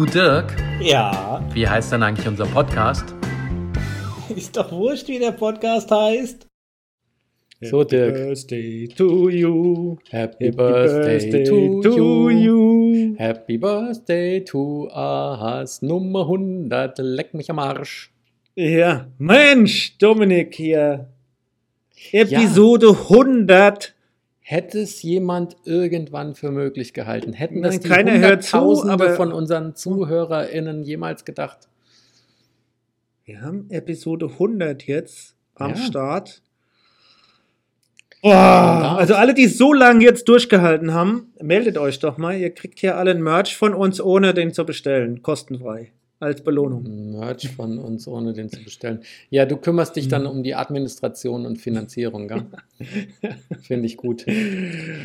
Du Dirk, Ja, wie heißt denn eigentlich unser Podcast? ist doch wurscht, wie der Podcast heißt. So, Dirk. Birthday to you. Happy, Birthday, to, you. Happy Birthday to us. Nummer 100. Leck mich am Arsch. Ja, Mensch, Dominik hier. Episode 100. Hätte es jemand irgendwann für möglich gehalten? Hätten das die keiner zu, von unseren ZuhörerInnen jemals gedacht? Wir haben Episode 100 jetzt am Ja. Start. Oh, also alle, die so lange jetzt durchgehalten haben, meldet euch doch mal. Ihr kriegt hier alle ein Merch von uns, ohne den zu bestellen. Kostenfrei. Als Belohnung. Merch von uns, ohne den zu bestellen. Ja, du kümmerst dich Mhm. dann um die Administration und Finanzierung, gell? Finde ich gut.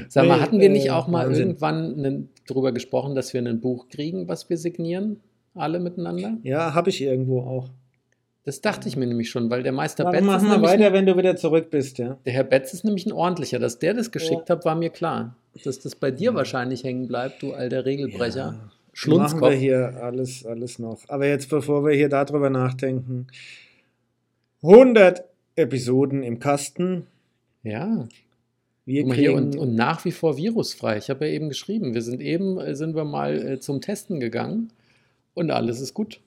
Sag mal, Nee, hatten wir nicht äh, auch mal Wahnsinn. irgendwann nen- drüber gesprochen, dass wir ein Buch kriegen, was wir signieren? Alle miteinander? Ja, habe ich irgendwo auch. Das dachte ich mir nämlich schon, weil der Meister Dann Betz machen wir weiter, wenn du wieder zurück bist, ja. Der Herr Betz ist nämlich ein ordentlicher. Dass der das geschickt hat, war mir klar. Dass das bei dir wahrscheinlich hängen bleibt, du alter Regelbrecher. Ja. Machen Schlunzkopf. wir hier alles, alles noch. Aber jetzt, bevor wir hier darüber nachdenken, 100 Episoden im Kasten. Ja, Wir guck mal hier und, und nach wie vor virusfrei. Ich habe ja eben geschrieben, wir sind eben, äh, sind wir mal äh, zum Testen gegangen und alles ist gut.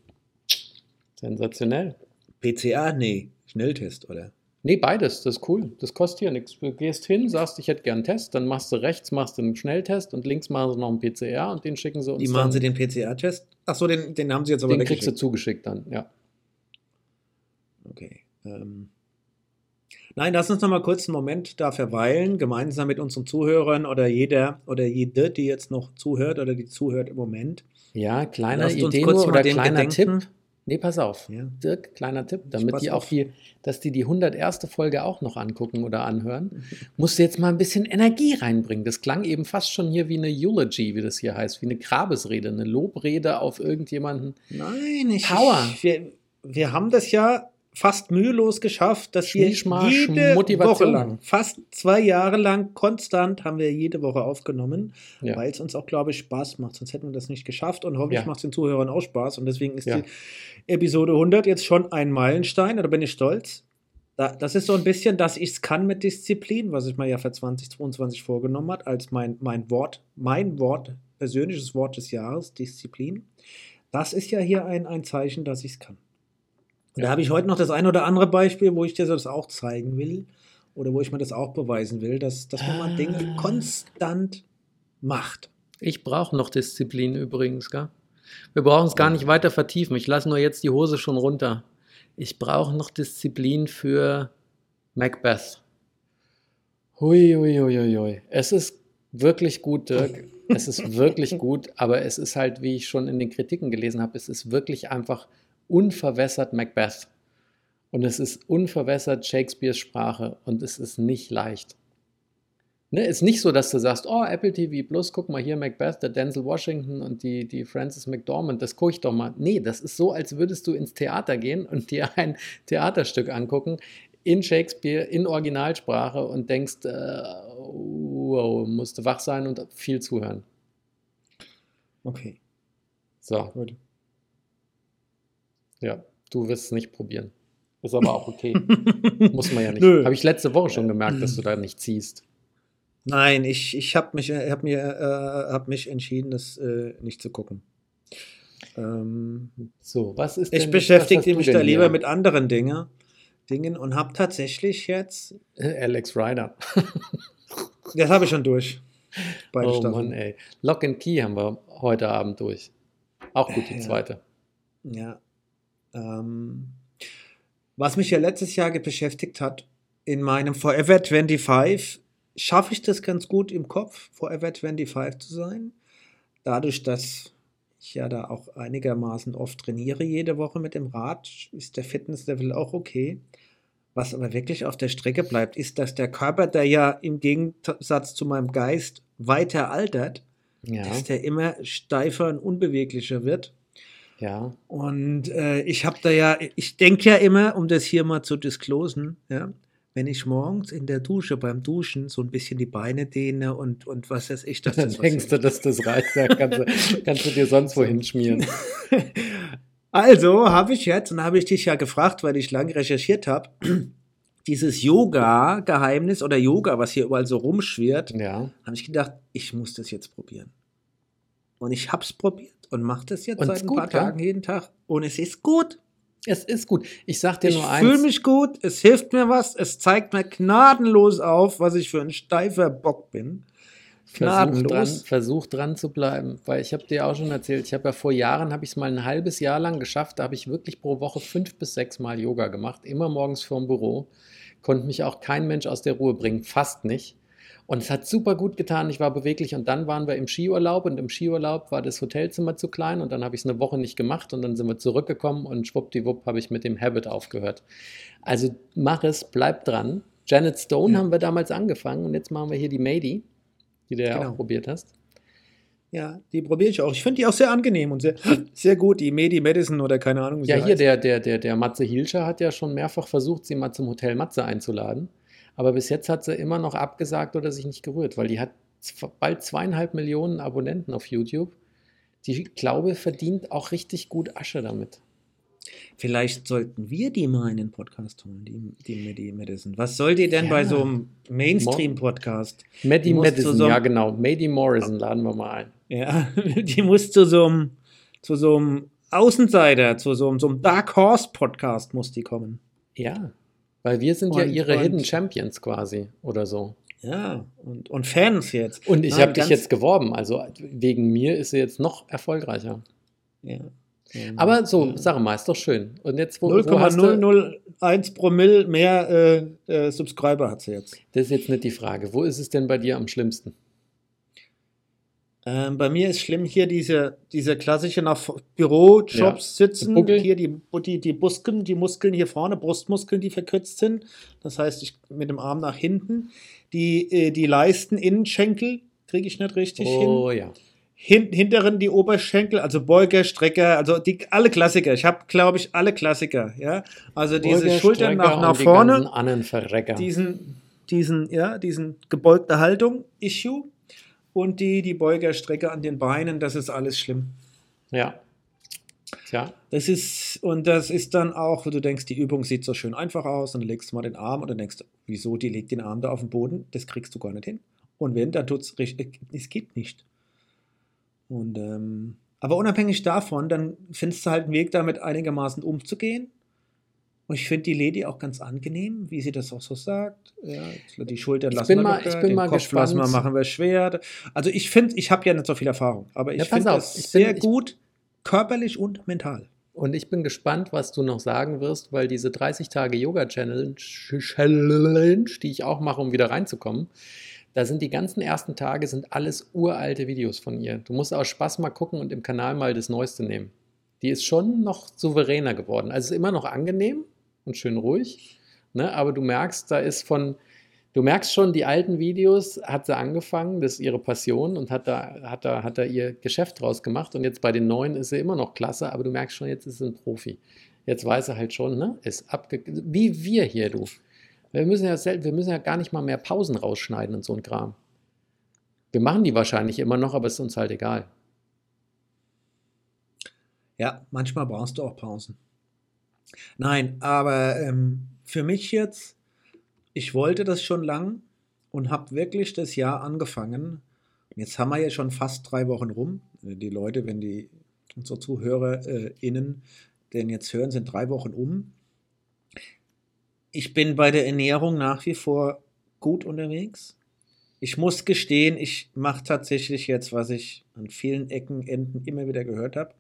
Sensationell. PCA, nee, Schnelltest, oder? Nee, beides, das ist cool. Das kostet hier nichts. Du gehst hin, sagst, ich hätte gern einen Test, dann machst du rechts, machst du einen Schnelltest und links machen sie noch einen PCR und den schicken sie uns. Wie machen Sie den PCA-Test? Achso, den, den haben Sie jetzt aber Den kriegst du zugeschickt dann, ja. Okay. Ähm. Nein, lass uns noch mal kurz einen Moment da verweilen, gemeinsam mit unseren Zuhörern oder jeder oder jede, die jetzt noch zuhört oder die zuhört im Moment. Ja, kleiner Idee oder kleiner gedenken. Tipp. Nee, pass auf. Ja. Dirk, kleiner Tipp, damit die auch auf. die, dass die die 101. Folge auch noch angucken oder anhören, musst du jetzt mal ein bisschen Energie reinbringen. Das klang eben fast schon hier wie eine Eulogy, wie das hier heißt, wie eine Grabesrede, eine Lobrede auf irgendjemanden. Nein, ich, Power. Ich, wir, wir haben das ja fast mühelos geschafft, dass wir jede. Woche lang, fast zwei Jahre lang konstant haben wir jede Woche aufgenommen, Ja. weil es uns auch, glaube ich, Spaß macht. Sonst hätten wir das nicht geschafft und hoffentlich Ja. macht es den Zuhörern auch Spaß. Und deswegen ist Ja. die Episode 100 jetzt schon ein Meilenstein, da bin ich stolz. Da, das ist so ein bisschen, dass ich es kann mit Disziplin, was ich mir ja für 2022 vorgenommen hat, als mein, mein Wort, mein Wort, persönliches Wort des Jahres, Disziplin. Das ist ja hier ein, ein Zeichen, dass ich es kann. Und da habe ich heute noch das ein oder andere Beispiel, wo ich dir das auch zeigen will oder wo ich mir das auch beweisen will, dass, dass man mal Dinge konstant macht. Ich brauche noch Disziplin übrigens, gell? Wir brauchen es gar nicht weiter vertiefen. Ich lasse nur jetzt die Hose schon runter. Ich brauche noch Disziplin für Macbeth. Hui, hui, hui, hui, hui. Es ist wirklich gut, Dirk. Es ist wirklich gut, aber es ist halt, wie ich schon in den Kritiken gelesen habe, es ist wirklich einfach unverwässert Macbeth. Und es ist unverwässert Shakespeares Sprache und es ist nicht leicht. Ne, ist nicht so, dass du sagst, oh, Apple TV Plus, guck mal hier Macbeth, der Denzel Washington und die, die Frances McDormand, das gucke ich doch mal. Nee, das ist so, als würdest du ins Theater gehen und dir ein Theaterstück angucken in Shakespeare, in Originalsprache und denkst, äh, wow, musst du wach sein und viel zuhören. Okay, So, gut. Ja, du wirst es nicht probieren. Ist aber auch okay. Muss man ja nicht. Habe ich letzte Woche schon gemerkt, dass du da nicht ziehst. Nein, ich, ich habe mich, hab mir, äh, hab mich entschieden, das äh, nicht zu gucken. Ähm, So, was ist denn ich beschäftige mich da lieber hier? mit anderen Dinge, Dingen und habe tatsächlich jetzt, Äh, Alex Ryder. das habe ich schon durch. Beide Oh Staffeln. Mann, ey. Lock and Key haben wir heute Abend durch. Auch gut, die zweite. Ja. Ähm, was mich ja letztes Jahr beschäftigt hat, in meinem Forever 25, schaffe ich das ganz gut im Kopf, Forever 25 zu sein. Dadurch, dass ich ja da auch einigermaßen oft trainiere jede Woche mit dem Rad, ist der Fitnesslevel auch okay. Was aber wirklich auf der Strecke bleibt, ist, dass der Körper, der ja im Gegensatz zu meinem Geist weiter altert, Ja, dass der immer steifer und unbeweglicher wird. Ja. Und äh, ich habe da ja, ich denke ja immer, um das hier mal zu disclosen, ja, wenn ich morgens in der Dusche beim Duschen so ein bisschen die Beine dehne und, und was weiß ich, dass Dann das denkst du, dass das reicht. Da kannst, du, kannst du dir sonst wohin schmieren. Also habe ich jetzt, und habe ich dich ja gefragt, weil ich lange recherchiert habe, dieses Yoga-Geheimnis oder Yoga, was hier überall so rumschwirrt, Ja. habe ich gedacht, ich muss das jetzt probieren. Und ich habe es probiert und mache das jetzt Und seit ein gut, paar? Tagen jeden Tag. Und es ist gut. Es ist gut. Ich sag dir Ich nur fühle eins. mich gut, es hilft mir was, es zeigt mir gnadenlos auf, was ich für ein steifer Bock bin. Versuch dran, Gnadenlos. versuch dran zu bleiben, weil ich habe dir auch schon erzählt, ich habe ja vor Jahren, habe ich es mal ein halbes Jahr lang geschafft, da habe ich wirklich pro Woche fünf bis sechs Mal Yoga gemacht, immer morgens vorm Büro, konnte mich auch kein Mensch aus der Ruhe bringen, fast nicht. Und es hat super gut getan, ich war beweglich und dann waren wir im Skiurlaub und im Skiurlaub war das Hotelzimmer zu klein und dann habe ich es eine Woche nicht gemacht und dann sind wir zurückgekommen und schwuppdiwupp habe ich mit dem Habit aufgehört. Also mach es, bleib dran. Janet Stone Ja. haben wir damals angefangen und jetzt machen wir hier die Mady, die du ja Genau. auch probiert hast. Ja, die probiere ich auch. Ich finde die auch sehr angenehm und sehr, sehr gut. Die Medi Medicine oder keine Ahnung, wie Ja, sie hier heißt. der, der, der, der Matze Hilscher hat ja schon mehrfach versucht, sie mal zum Hotel Matze einzuladen. Aber bis jetzt hat sie immer noch abgesagt oder sich nicht gerührt, weil die hat bald zweieinhalb Millionen Abonnenten auf YouTube. Die, ich glaube, verdient auch richtig gut Asche damit. Vielleicht sollten wir die mal in den Podcast holen, die, die Medi Medicine. Was soll die denn Ja. bei so einem Mainstream-Podcast? Zu Madison, so ja genau. Maddie Morrison laden wir mal ein. Ja, die muss zu so einem, zu so einem Außenseiter, zu so einem, so einem Dark Horse Podcast muss die kommen. Ja, weil wir sind ja Und- ihre und- Hidden Champions quasi oder so. Ja, und, und Fans jetzt. Und ich habe dich jetzt geworben, also wegen mir ist sie jetzt noch erfolgreicher. Ja. Aber so, Ja. sag mal, ist doch schön. Und jetzt, wo, wo hast du, 0,001 Promille mehr äh, äh, Subscriber hat sie jetzt. das ist jetzt nicht die Frage, wo ist es denn bei dir am schlimmsten? Ähm, bei mir ist schlimm hier diese, diese klassische nach Bürojobs Ja. sitzen. Buckel. Hier die, die, die Muskeln, die Muskeln hier vorne, Brustmuskeln, die verkürzt sind. Das heißt, ich mit dem Arm nach hinten. Die, äh, die Leisten, Innenschenkel kriege ich nicht richtig hin. Oh ja. Hin, hinteren die Oberschenkel, also Beuger, Strecker, also die, alle Klassiker. Ich habe, glaube ich, alle Klassiker. Ja, also diese Beuger, Schultern nach, Strecker nach die vorne, Verrecker. diesen, diesen, ja, diesen gebeugte Haltung Issue und die, die Beuger, Strecke an den Beinen. Das ist alles schlimm. ja. Tja, Das ist, und das ist dann auch, wo du denkst, die Übung sieht so schön einfach aus und legst mal den Arm und dann denkst du, wieso, die legt den Arm da auf den Boden, das kriegst du gar nicht hin. Und wenn, dann tut es richtig, es geht nicht. Und, ähm, aber unabhängig davon, dann findest du halt einen Weg, damit einigermaßen umzugehen. Und ich finde die Lady auch ganz angenehm, wie sie das auch so sagt. Ja, die Schultern lassen wir mal- locker, ich bin den mal Kopf lassen wir, gespannt. machen wir schwer. Also ich finde, ich habe ja nicht so viel Erfahrung, aber ich Ja, finde das ich bin- sehr gut, körperlich und mental. und ich bin gespannt, was du noch sagen wirst, weil diese 30 Tage Yoga-Challenge, Challenge, die ich auch mache, um wieder reinzukommen, da sind die ganzen ersten Tage sind alles uralte Videos von ihr. Du musst aus Spaß mal gucken und im Kanal mal das Neueste nehmen. Die ist schon noch souveräner geworden. Also ist immer noch angenehm und schön ruhig, ne? aber du merkst, da ist von, du merkst schon, die alten Videos hat sie angefangen, das ist ihre Passion und hat da, hat da, hat da ihr Geschäft draus gemacht und jetzt bei den neuen ist sie immer noch klasse, aber du merkst schon, jetzt ist sie ein Profi. Jetzt weiß er halt schon, ne? Ist abge wie wir hier, du. Wir müssen ja sel- wir müssen ja gar nicht mal mehr Pausen rausschneiden und so ein Kram. Wir machen die wahrscheinlich immer noch, aber es ist uns halt egal. Ja, manchmal brauchst du auch Pausen. Nein, aber ähm, für mich jetzt, ich wollte das schon lang und habe wirklich das Jahr angefangen. Jetzt haben wir ja schon fast drei Wochen rum. Die Leute, wenn die unsere ZuhörerInnen denn jetzt hören, sind drei Wochen um. Ich bin bei der Ernährung nach wie vor gut unterwegs. Ich muss gestehen, ich mache tatsächlich jetzt, was ich an vielen Ecken, Enden immer wieder gehört habe.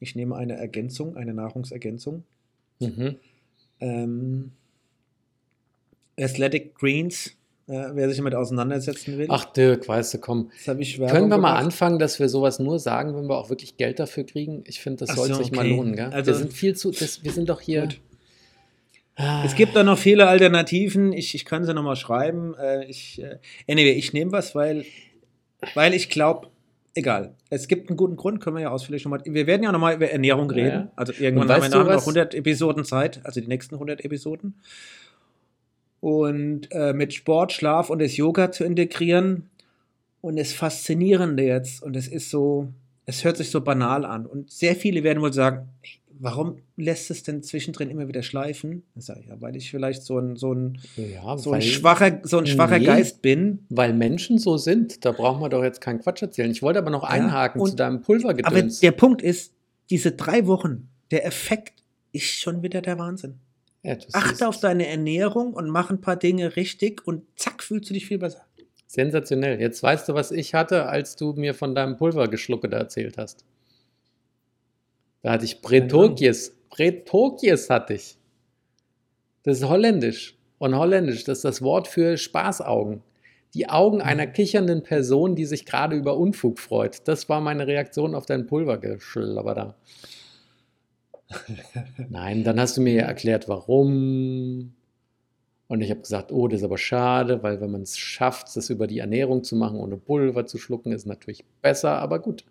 Ich nehme eine Ergänzung, eine Nahrungsergänzung. Mhm. Ähm, Athletic Greens, äh, wer sich damit auseinandersetzen will. Ach Dirk, weißt du, komm. Können wir mal gemacht. anfangen, dass wir sowas nur sagen, wenn wir auch wirklich Geld dafür kriegen? Ich finde, das Ach soll so, sich mal okay. lohnen, gell? Also- wir sind viel zu, das, wir sind doch hier. Ah, Es gibt da noch viele Alternativen. Ich, ich kann sie nochmal schreiben. Äh, ich, äh, anyway, ich nehme was, weil, weil ich glaube, egal. Es gibt einen guten Grund, können wir ja ausführlich nochmal. Wir werden ja nochmal über Ernährung Ja, reden. ja. Also irgendwann haben wir nachher noch was? 100 Episoden Zeit, also die nächsten 100 Episoden. und äh, mit Sport, Schlaf und das Yoga zu integrieren. Und das Faszinierende jetzt, und es ist so, es hört sich so banal an. Und sehr viele werden wohl sagen, warum lässt es denn zwischendrin immer wieder schleifen? Ich sage, ja, weil ich vielleicht so ein, so ein, Ja, so ein schwacher, so ein schwacher Nee. Geist bin. Weil Menschen so sind, da brauchen wir doch jetzt keinen Quatsch erzählen. Ich wollte aber noch einhaken und- zu deinem Aber Pulvergedöns. der Punkt ist, diese drei Wochen, der Effekt ist schon wieder der Wahnsinn. ja, Achte auf deine Ernährung und mach ein paar Dinge richtig und zack, fühlst du dich viel besser. sensationell. Jetzt weißt du, was ich hatte, als du mir von deinem Pulvergeschlucke da erzählt hast. Da hatte ich Bretokjes. Bretokjes hatte ich. Das ist holländisch. Und holländisch, das ist das Wort für Spaßaugen. Die Augen einer kichernden Person, die sich gerade über Unfug freut. Das war meine Reaktion auf dein Pulvergeschlabber da. Nein, dann hast du mir ja erklärt, warum. Und ich habe gesagt, oh, das ist aber schade, weil wenn man es schafft, das über die Ernährung zu machen, ohne Pulver zu schlucken, ist natürlich besser, aber gut.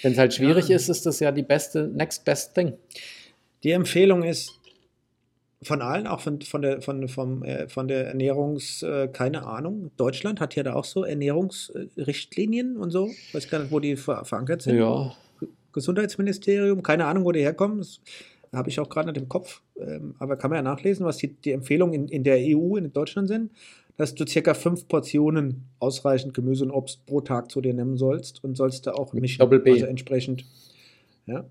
Wenn es halt schwierig Ja. ist, ist das ja die beste, next best thing. Die Empfehlung ist von allen, auch von, von, der, von, vom, äh, von der Ernährungs, äh, keine Ahnung. Deutschland hat ja da auch so Ernährungsrichtlinien und so. Weiß gar nicht, wo die ver verankert sind. Ja, Gesundheitsministerium, keine Ahnung, wo die herkommen. Das habe ich auch gerade nicht im Kopf. Ähm, aber kann man ja nachlesen, was die, die Empfehlungen in, in der EU, in Deutschland sind, dass du circa fünf Portionen ausreichend Gemüse und Obst pro Tag zu dir nehmen sollst und sollst da auch Mit mischen. Doppel B. Also entsprechend. Ja.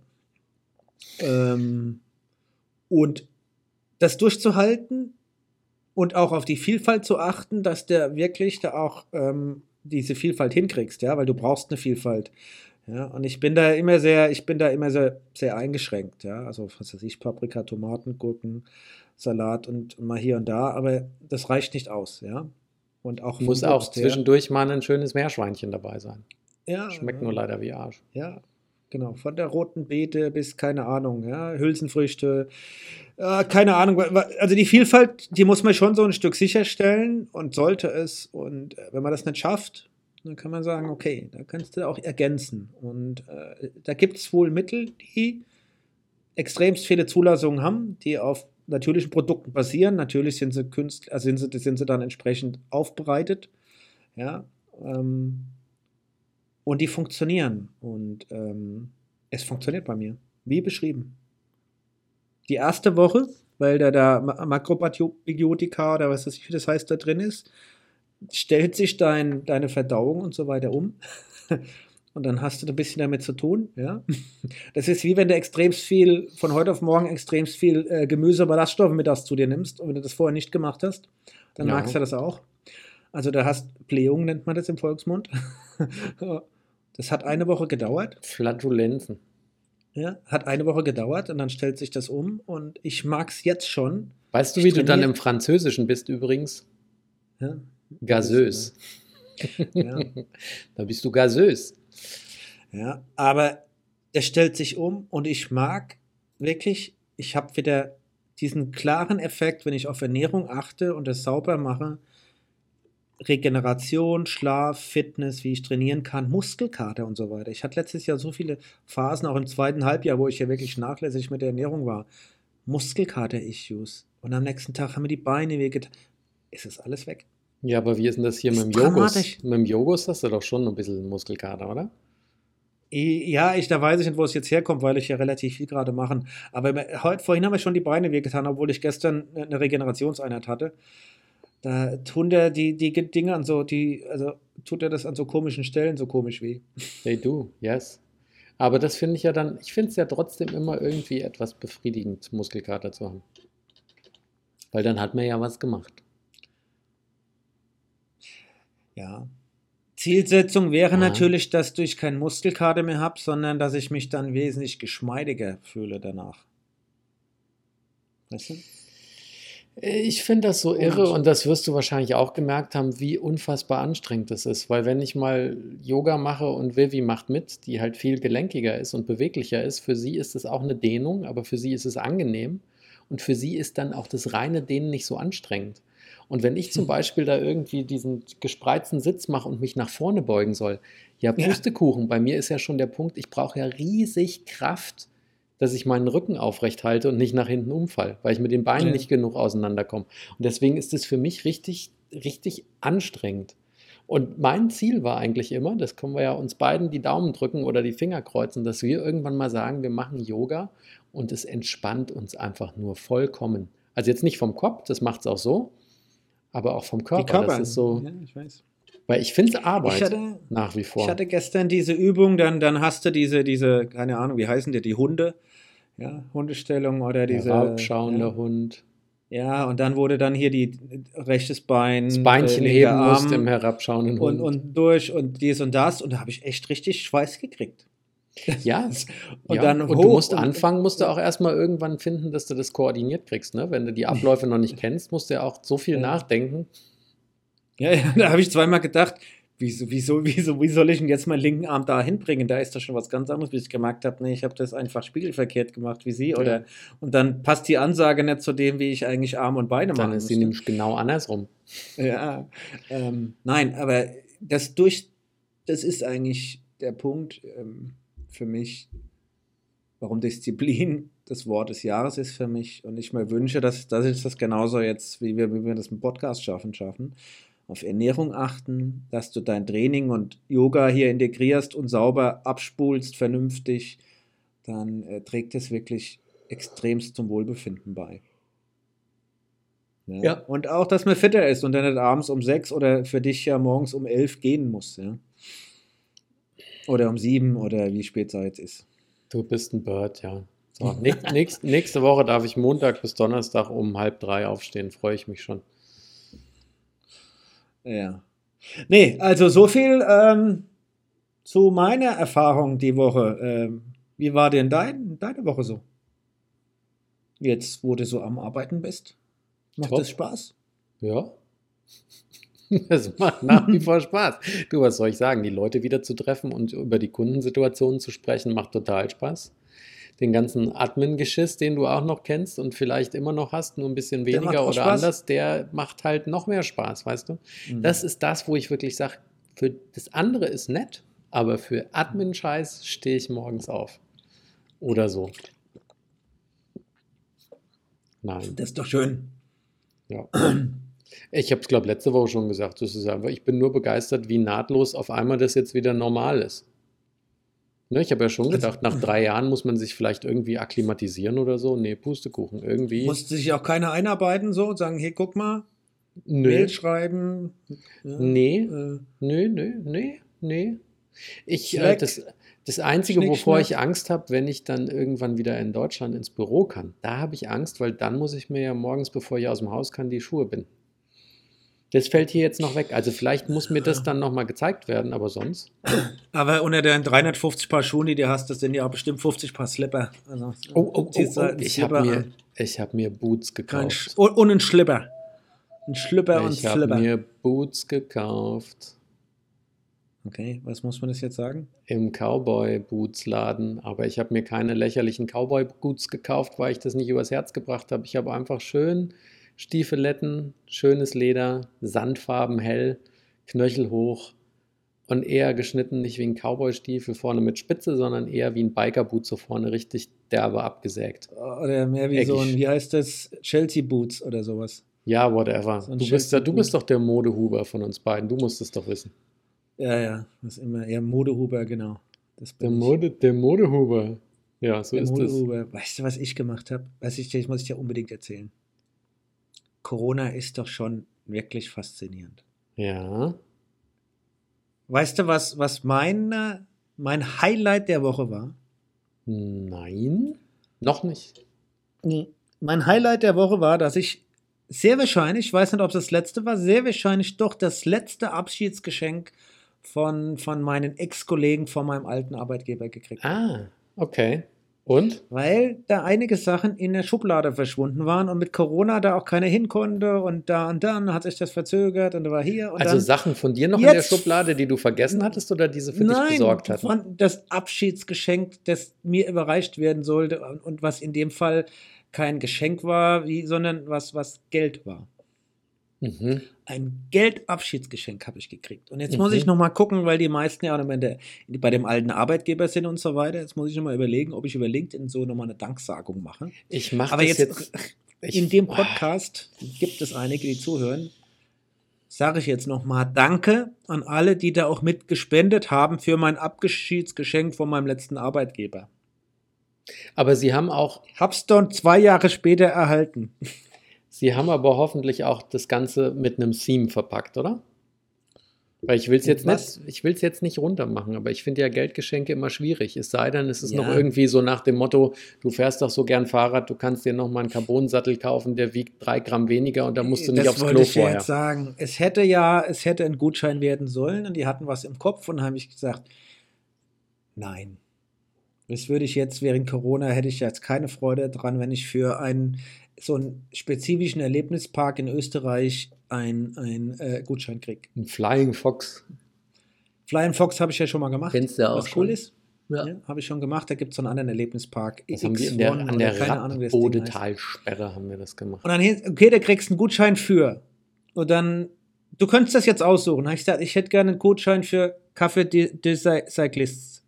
Ähm, und das durchzuhalten und auch auf die Vielfalt zu achten, dass der wirklich da auch ähm, diese Vielfalt hinkriegst, ja, weil du brauchst eine Vielfalt. Ja, und ich bin da immer sehr, ich bin da immer sehr, sehr eingeschränkt, ja. Also was weiß ich, Paprika, Tomaten, Gurken, Salat und mal hier und da, aber das reicht nicht aus, ja. Und auch muss auch Obst zwischendurch mal ein schönes Meerschweinchen dabei sein. ja, Schmeckt nur leider wie Arsch. Ja, genau. Von der roten Beete bis, keine Ahnung, ja, Hülsenfrüchte, äh, keine Ahnung. Also die Vielfalt, die muss man schon so ein Stück sicherstellen und sollte es. Und äh, wenn man das nicht schafft, dann kann man sagen, okay, da kannst du auch ergänzen. Und äh, da gibt es wohl Mittel, die extremst viele Zulassungen haben, die auf natürlichen Produkten basieren. Natürlich sind sie künstlich, also sind sie, sind sie dann entsprechend aufbereitet. Ja. Ähm, und die funktionieren. Und ähm, es funktioniert bei mir. Wie beschrieben. Die erste Woche, weil da da Ma- Makrobiotika oder was weiß ich, wie das heißt, da drin ist, stellt sich dein, deine Verdauung und so weiter um. Und dann hast du ein bisschen damit zu tun, ja. Das ist wie wenn du extremst viel, von heute auf morgen extremst viel äh, Gemüse, Ballaststoffe mittags zu dir nimmst. Und wenn du das vorher nicht gemacht hast, dann Ja. magst du das auch. Also da hast Blähung, nennt man das im Volksmund. Das hat eine Woche gedauert. Flatulenzen. Ja, hat eine Woche gedauert und dann stellt sich das um und ich mag es jetzt schon. Weißt du, Ich wie du dann trainiere- im Französischen bist übrigens? Ja, Gasös. ja, Da bist du gasös. ja. Aber es stellt sich um und ich mag wirklich, ich habe wieder diesen klaren Effekt, wenn ich auf Ernährung achte und es sauber mache. Regeneration, Schlaf, Fitness, wie ich trainieren kann, Muskelkater und so weiter. Ich hatte letztes Jahr so viele Phasen, auch im zweiten Halbjahr, wo ich ja wirklich nachlässig mit der Ernährung war. Muskelkater-Issues. Und am nächsten Tag haben mir die Beine wehgetan. Es ist alles weg. Ja, aber wie ist denn das hier Ist mit dem Jogos? dramatisch. Mit dem Jogos hast du doch schon ein bisschen Muskelkater, oder? Ja, ich, da weiß ich nicht, wo es jetzt herkommt, weil ich ja relativ viel gerade machen. Aber heute, vorhin haben mir schon die Beine wehgetan, obwohl ich gestern eine Regenerationseinheit hatte. Da tun der die, die Dinge an so, die, also tut er das an so komischen Stellen so komisch weh. They do, yes. Aber das finde ich ja dann, ich finde es ja trotzdem immer irgendwie etwas befriedigend, Muskelkater zu haben. Weil dann hat man ja was gemacht. Ja. Zielsetzung wäre Ja. natürlich, dass ich keinen Muskelkater mehr habe, sondern dass ich mich dann wesentlich geschmeidiger fühle danach. Weißt du? Ich finde das so irre und das wirst du wahrscheinlich auch gemerkt haben, wie unfassbar anstrengend das ist. Weil wenn ich mal Yoga mache und Vivi macht mit, die halt viel gelenkiger ist und beweglicher ist, für sie ist es auch eine Dehnung, aber für sie ist es angenehm. Und für sie ist dann auch das reine Dehnen nicht so anstrengend. Und wenn ich zum Beispiel da irgendwie diesen gespreizten Sitz mache und mich nach vorne beugen soll, ja, Ja. Pustekuchen, bei mir ist ja schon der Punkt, ich brauche ja riesig Kraft, dass ich meinen Rücken aufrecht halte und nicht nach hinten umfall, weil ich mit den Beinen Ja. nicht genug auseinanderkomme. Und deswegen ist es für mich richtig, richtig anstrengend. Und mein Ziel war eigentlich immer, das können wir ja uns beiden die Daumen drücken oder die Finger kreuzen, dass wir irgendwann mal sagen, wir machen Yoga und es entspannt uns einfach nur vollkommen. Also jetzt nicht vom Kopf, das macht es auch so, aber auch vom Körper. Die Körper. Das ist so, Ja, ich weiß. weil ich finde es Arbeit Ich hatte, nach wie vor. ich hatte gestern diese Übung, dann, dann hast du diese, diese, keine Ahnung, wie heißen die, die Hunde, ja, Hundestellung oder diese. Herabschauender ja, Hund. ja, und dann wurde dann hier die rechtes Bein, Das Beinchen äh, heben musst Arm im herabschauenden und, Hund. und durch und dies und das und da habe ich echt richtig Schweiß gekriegt. ja, Und ja. dann und hoch du musst anfangen, musst du auch erstmal irgendwann finden, dass du das koordiniert kriegst. Ne? Wenn du die Abläufe noch nicht kennst, musst du ja auch so viel Ja. nachdenken. Ja, ja, da habe ich zweimal gedacht, wieso, wieso, wieso, wie soll ich denn jetzt meinen linken Arm da hinbringen? Da ist doch schon was ganz anderes, bis ich gemerkt habe, nee, ich habe das einfach spiegelverkehrt gemacht wie sie. Oder, Und dann passt die Ansage nicht zu dem, wie ich eigentlich Arm und Beine Dann machen ist sie nämlich genau andersrum. Ja, ähm, nein, aber das durch, das ist eigentlich der Punkt ähm, für mich, warum Disziplin das Wort des Jahres ist für mich und ich mir wünsche, dass, dass ich das genauso jetzt, wie wir, wie wir das im Podcast schaffen, schaffen. Auf Ernährung achten, dass du dein Training und Yoga hier integrierst und sauber abspulst, vernünftig, dann äh, trägt es wirklich extremst zum Wohlbefinden bei. Ja. Ja. Und auch, dass man fitter ist und dann nicht abends um sechs oder für dich ja morgens um elf gehen muss. Ja? Oder um sieben oder wie spät es jetzt ist. Du bist ein Bird, ja. So, nächst, nächst, nächste Woche darf ich Montag bis Donnerstag um halb drei aufstehen. Freue ich mich schon. Ja. Nee, also so viel ähm, zu meiner Erfahrung die Woche. Ähm, wie war denn dein, deine Woche so? Jetzt, wo du so am Arbeiten bist? Macht Top. das Spaß? Ja. Es macht nach wie vor Spaß. Du, was soll ich sagen? Die Leute wieder zu treffen und über die Kundensituationen zu sprechen, macht total Spaß. Den ganzen Admin-Geschiss, den du auch noch kennst und vielleicht immer noch hast, nur ein bisschen weniger oder Spaß. anders, der macht halt noch mehr Spaß, weißt du? Mhm. Das ist das, wo ich wirklich sage, für das andere ist nett, aber für Admin-Scheiß stehe ich morgens auf. Oder so. Nein. das ist doch schön. Ja. Ich habe es, glaube letzte Woche schon gesagt. Einfach, ich bin nur begeistert, wie nahtlos auf einmal das jetzt wieder normal ist. Ne, ich habe ja schon Also- gedacht, nach drei Jahren muss man sich vielleicht irgendwie akklimatisieren oder so. Nee, Pustekuchen. Irgendwie. Musste sich auch keiner einarbeiten so und sagen, hey, guck mal, nö. Mail schreiben. Ja, Nee, Äh, nö, nö, nee, nee. Ich, äh, das, das Einzige, Schnick, wovor schnack. ich Angst habe, wenn ich dann irgendwann wieder in Deutschland ins Büro kann, da habe ich Angst, weil dann muss ich mir ja morgens, bevor ich aus dem Haus kann, die Schuhe binden. Das fällt hier jetzt noch weg. Also vielleicht muss mir das dann nochmal gezeigt werden, aber sonst. Aber unter den 350 Paar Schuhen, die du hast, das sind ja auch bestimmt 50 Paar Slipper. Also, Oh, oh, oh, oh ich habe mir, ich hab mir Boots gekauft. und, und einen Schlipper. Ein Schlipper und Ich habe Slipper. mir Boots gekauft Okay, was muss man das jetzt sagen? im Cowboy-Boots-Laden, aber ich habe mir keine lächerlichen Cowboy-Boots gekauft, weil ich das nicht übers Herz gebracht habe. Ich habe einfach schön Stiefeletten, schönes Leder, Sandfarben hell, Knöchel hoch und eher geschnitten, nicht wie ein Cowboy-Stiefel vorne mit Spitze, sondern eher wie ein Biker-Boot so vorne richtig derbe abgesägt. Oder mehr wie so ein, Eckig. wie heißt das? Chelsea Boots oder sowas. Ja, whatever. So du, bist, ja- du bist doch der Modehuber von uns beiden. Du musst es doch wissen. Ja, ja, das ist immer eher Modehuber, genau. Das Der, ich. Mode, der Modehuber. Ja, so Der ist es. Modehuber. Weißt du, was ich gemacht habe? Weiß ich, das muss ich dir unbedingt erzählen. Corona ist doch schon wirklich faszinierend. Ja. Weißt du, was, was mein, äh, mein Highlight der Woche war? Nein. Noch nicht. Mein Highlight der Woche war, dass ich sehr wahrscheinlich, ich weiß nicht, ob es das letzte war, sehr wahrscheinlich doch das letzte Abschiedsgeschenk von, von meinen Ex-Kollegen von meinem alten Arbeitgeber gekriegt habe. Ah, okay. Und? Weil da einige Sachen in der Schublade verschwunden waren und mit Corona da auch keiner hin konnte und da und dann hat sich das verzögert und da war hier und Also. Sachen von dir noch in der Schublade, die du vergessen hattest oder diese für dich Nein, besorgt hatten? von das Abschiedsgeschenk, das mir überreicht werden sollte und, und was in dem Fall kein Geschenk war, wie, sondern was, was Geld war. Mhm. Ein Geldabschiedsgeschenk habe ich gekriegt. Und jetzt muss Mhm. ich noch mal gucken, weil die meisten ja der, bei dem alten Arbeitgeber sind und so weiter. Jetzt muss ich noch mal überlegen, ob ich über LinkedIn so noch mal eine Danksagung mache. Ich mache Aber das jetzt, jetzt. ich- in dem Podcast gibt es einige, die zuhören. Sage ich jetzt noch mal Danke an alle, die da auch mit gespendet haben für mein Abschiedsgeschenk von meinem letzten Arbeitgeber. Aber Sie haben auch, Hab's dann zwei Jahre später erhalten. Sie haben aber hoffentlich auch das Ganze mit einem Theme verpackt, oder? Weil ich will es jetzt nicht, ich jetzt nicht runtermachen, aber ich finde ja Geldgeschenke immer schwierig. Es sei denn, es ist noch Ja. irgendwie so nach dem Motto, du fährst doch so gern Fahrrad, du kannst dir noch mal einen Carbonsattel kaufen, der wiegt drei Gramm weniger und da musst du nicht das aufs wollte Klo ich ja vorher. jetzt sagen. Es hätte ja, es hätte ein Gutschein werden sollen und die hatten was im Kopf und haben ich gesagt, nein. Das würde ich jetzt während Corona hätte ich jetzt keine Freude dran, wenn ich für einen so einen spezifischen Erlebnispark in Österreich ein, ein äh, Gutschein kriege. Ein Flying Fox. Flying Fox habe ich ja schon mal gemacht. Kennst du auch was cool schon? ist. Ja. Ja, habe ich schon gemacht. Da gibt es so einen anderen Erlebnispark. Das haben wir in der, X1 an oder der keine Ahnung, wie das Ding heißt. Rappbodetalsperre haben wir das gemacht. Und dann, okay, da kriegst du einen Gutschein für. Und dann, du könntest das jetzt aussuchen. Da habe ich gesagt, ich hätte gerne einen Gutschein für Café de, de Cy- Cyclists.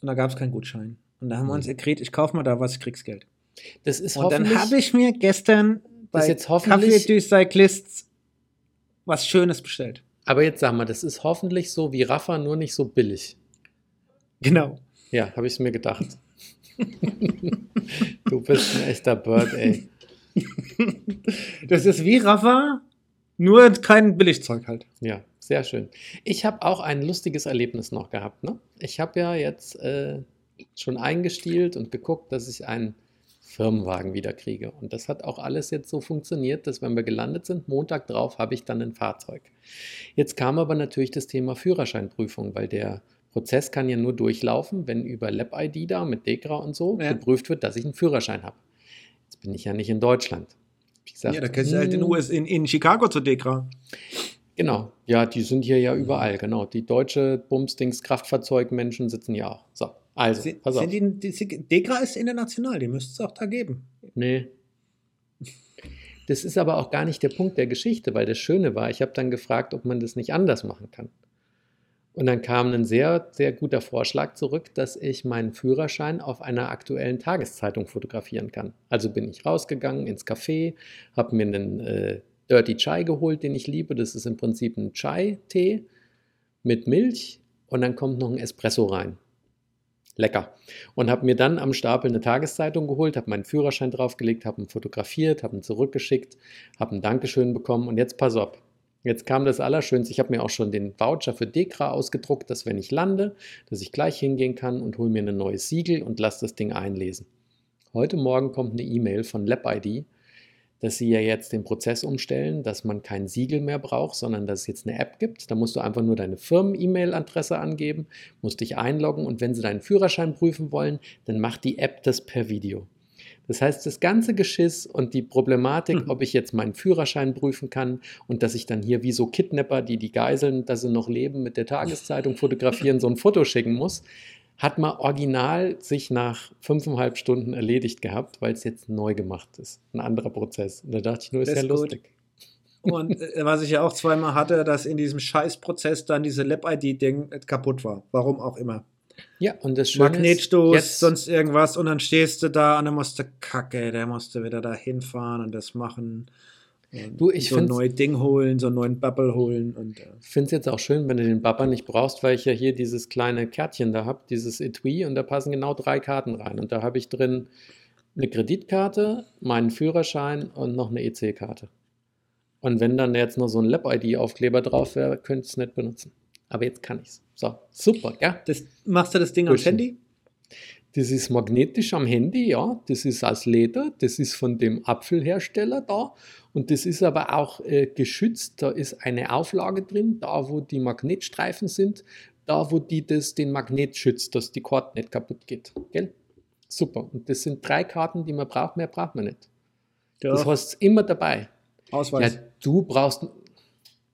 Und da gab es keinen Gutschein. Und da haben wir uns erklärt, ich kaufe mal da was, ich krieg's Geld. Das ist Und dann habe ich mir gestern bei Café de Cyclists was Schönes bestellt. aber jetzt sag mal, das ist hoffentlich so wie Rafa, nur nicht so billig. Genau. Ja, habe ich es mir gedacht. du bist ein echter Bird, ey. Das ist wie Rafa, nur kein Billigzeug halt. Ja, sehr schön. Ich habe auch ein lustiges Erlebnis noch gehabt. Ne? Ich habe ja jetzt äh, schon eingestielt und geguckt, dass ich einen Firmenwagen wieder kriege. Und das hat auch alles jetzt so funktioniert, dass wenn wir gelandet sind, Montag drauf habe ich dann ein Fahrzeug. Jetzt kam aber natürlich das Thema Führerscheinprüfung, weil der Prozess kann ja nur durchlaufen, wenn über LabID da mit DEKRA und so Ja. geprüft wird, dass ich einen Führerschein habe. Jetzt bin ich ja nicht in deutschland. Gesagt, ja, da kannst du halt in, hm, US, in, in Chicago zur Dekra. Genau, ja, die sind hier ja überall, genau. Die deutsche Bumsdings Kraftfahrzeugmenschen sitzen ja auch. So, also, Sind, pass auf. sind die, die, Dekra ist international, die müsste es auch da geben. Nee. Das ist aber auch gar nicht der Punkt der Geschichte, weil das Schöne war, ich habe dann gefragt, ob man das nicht anders machen kann. Und dann kam ein sehr, sehr guter Vorschlag zurück, dass ich meinen Führerschein auf einer aktuellen Tageszeitung fotografieren kann. Also bin ich rausgegangen ins Café, habe mir einen äh, Dirty Chai geholt, den ich liebe. Das ist im Prinzip ein Chai-Tee mit Milch und dann kommt noch ein Espresso rein. Lecker. Und habe mir dann am Stapel eine Tageszeitung geholt, habe meinen Führerschein draufgelegt, habe ihn fotografiert, habe ihn zurückgeschickt, habe ein Dankeschön bekommen und jetzt pass auf. Jetzt kam das Allerschönste. Ich habe mir auch schon den Voucher für Dekra ausgedruckt, dass wenn ich lande, dass ich gleich hingehen kann und hole mir ein neues Siegel und lasse das Ding einlesen. Heute Morgen kommt eine E-Mail von LabID, dass sie ja jetzt den Prozess umstellen, dass man kein Siegel mehr braucht, sondern dass es jetzt eine App gibt. Da musst du einfach nur deine Firmen-E-Mail-Adresse angeben, musst dich einloggen und wenn sie deinen Führerschein prüfen wollen, dann macht die App das per Video. Das heißt, das ganze Geschiss und die Problematik, Hm. ob ich jetzt meinen Führerschein prüfen kann und dass ich dann hier wie so Kidnapper, die die Geiseln, dass sie noch leben, mit der Tageszeitung fotografieren, so ein Foto schicken muss, hat man original sich nach fünfeinhalb Stunden erledigt gehabt, weil es jetzt neu gemacht ist. Ein anderer Prozess. Und da dachte ich nur, ist Das ja ist gut. lustig. Und äh, was ich ja auch zweimal hatte, dass in diesem Scheißprozess dann diese Lab-ID-Ding kaputt war. Warum auch immer. Ja, und das Schöne Magnetstoß, ist, sonst irgendwas und dann stehst du da und dann musst du kacke, der musste wieder da hinfahren und das machen. Du, ich so ein neues Ding holen, so einen neuen Bubble holen und äh, Ich finde es jetzt auch schön, wenn du den Baba nicht brauchst, weil ich ja hier dieses kleine Kärtchen da habe, dieses Etui, und da passen genau drei Karten rein. Und da habe ich drin eine Kreditkarte, meinen Führerschein und noch eine EC-Karte. Und wenn dann jetzt noch so ein Lab-ID-Aufkleber drauf wäre, könnte ich es nicht benutzen. Aber jetzt kann ich es. So, super, ja. das, machst du das Ding ans Bullshit. Handy? Das ist magnetisch am Handy, ja. Das ist aus Leder. Das ist von dem Apfelhersteller da. Und das ist aber auch äh, geschützt. Da ist eine Auflage drin, da wo die Magnetstreifen sind, da wo die das, den Magnet schützt, dass die Karte nicht kaputt geht. Gell? Super. Und das sind drei Karten, die man braucht. Mehr braucht man nicht. Das Ja, hast du immer dabei. Ausweis. Ja, du brauchst.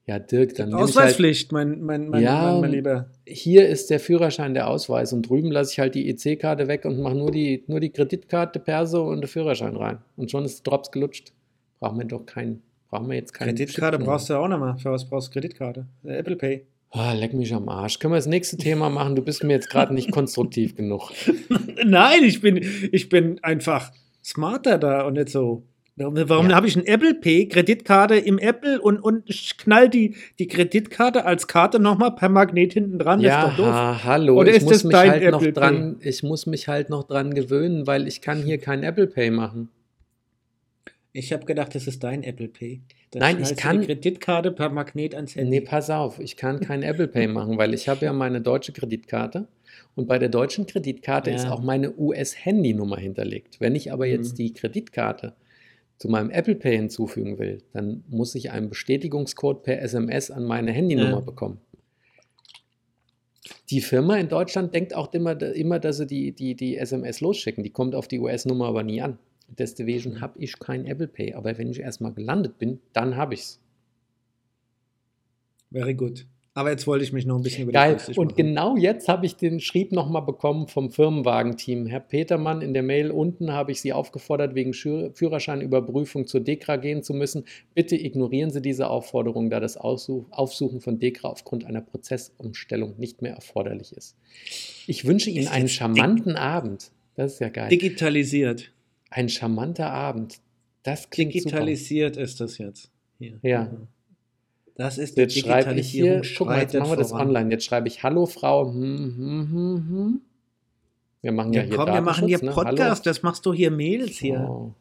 Ja, Dirk, dann halt Ausweispflicht, mein, mein, mein, Ja, mein, mein Lieber. hier ist der Führerschein der Ausweis und drüben lasse ich halt die EC-Karte weg und mache nur die, nur die Kreditkarte, Perso und den Führerschein rein. Und schon ist Drops gelutscht. Braucht man doch keinen, Brauchen wir jetzt keine Kreditkarte Chip- brauchst du auch nochmal. Für was brauchst du Kreditkarte? Äh, Apple Pay. Ah, leck mich am Arsch. Können wir das nächste Thema machen? Du bist mir jetzt gerade nicht konstruktiv genug. Nein, ich bin, ich bin einfach smarter da und nicht so. Warum, Ja. habe ich ein Apple Pay, Kreditkarte im Apple und, und ich knall die, die Kreditkarte als Karte nochmal per Magnet hinten dran? Ja, ist doch doof. ha, hallo. Oder ich ist muss das mich dein halt noch Apple dran, ich muss mich halt noch dran gewöhnen, weil ich kann hier kein Apple Pay machen. Ich habe gedacht, das ist dein Apple Pay. Da Nein, ich kann- die Kreditkarte per Magnet ans Handy. Nee, pass auf, ich kann kein Apple Pay machen, weil ich habe ja meine deutsche Kreditkarte und bei der deutschen Kreditkarte Ja. ist auch meine US-Handynummer hinterlegt. Wenn ich aber jetzt Mhm. die Kreditkarte zu meinem Apple Pay hinzufügen will, dann muss ich einen Bestätigungscode per SMS an meine Handynummer Ja. bekommen. Die Firma in Deutschland denkt auch immer, immer dass sie die, die, die SMS losschicken. Die kommt auf die US-Nummer aber nie an. Deswegen habe ich kein Apple Pay. Aber wenn ich erstmal gelandet bin, dann habe ich es. Very good. Aber jetzt wollte ich mich noch ein bisschen über die Geil. Und machen. genau jetzt habe ich den Schrieb nochmal bekommen vom Firmenwagenteam. Herr Petermann, in der Mail unten habe ich Sie aufgefordert, wegen Führerscheinüberprüfung zur DEKRA gehen zu müssen. Bitte ignorieren Sie diese Aufforderung, da das Aufsuchen von DEKRA aufgrund einer Prozessumstellung nicht mehr erforderlich ist. Ich wünsche Ihnen einen charmanten Abend. Das ist ja geil. Digitalisiert. Ein charmanter Abend. Das klingt super. Digitalisiert ist das jetzt. Hier. Ja. Das ist die Jetzt schreibe ich hier, guck mal, jetzt machen wir das voran. online. Jetzt schreibe ich Hallo Frau. Hm, hm, hm, hm. Wir machen ja, Ja, hier komm, wir machen hier ne? Podcast. Das machst du hier Mails hier. Hallo.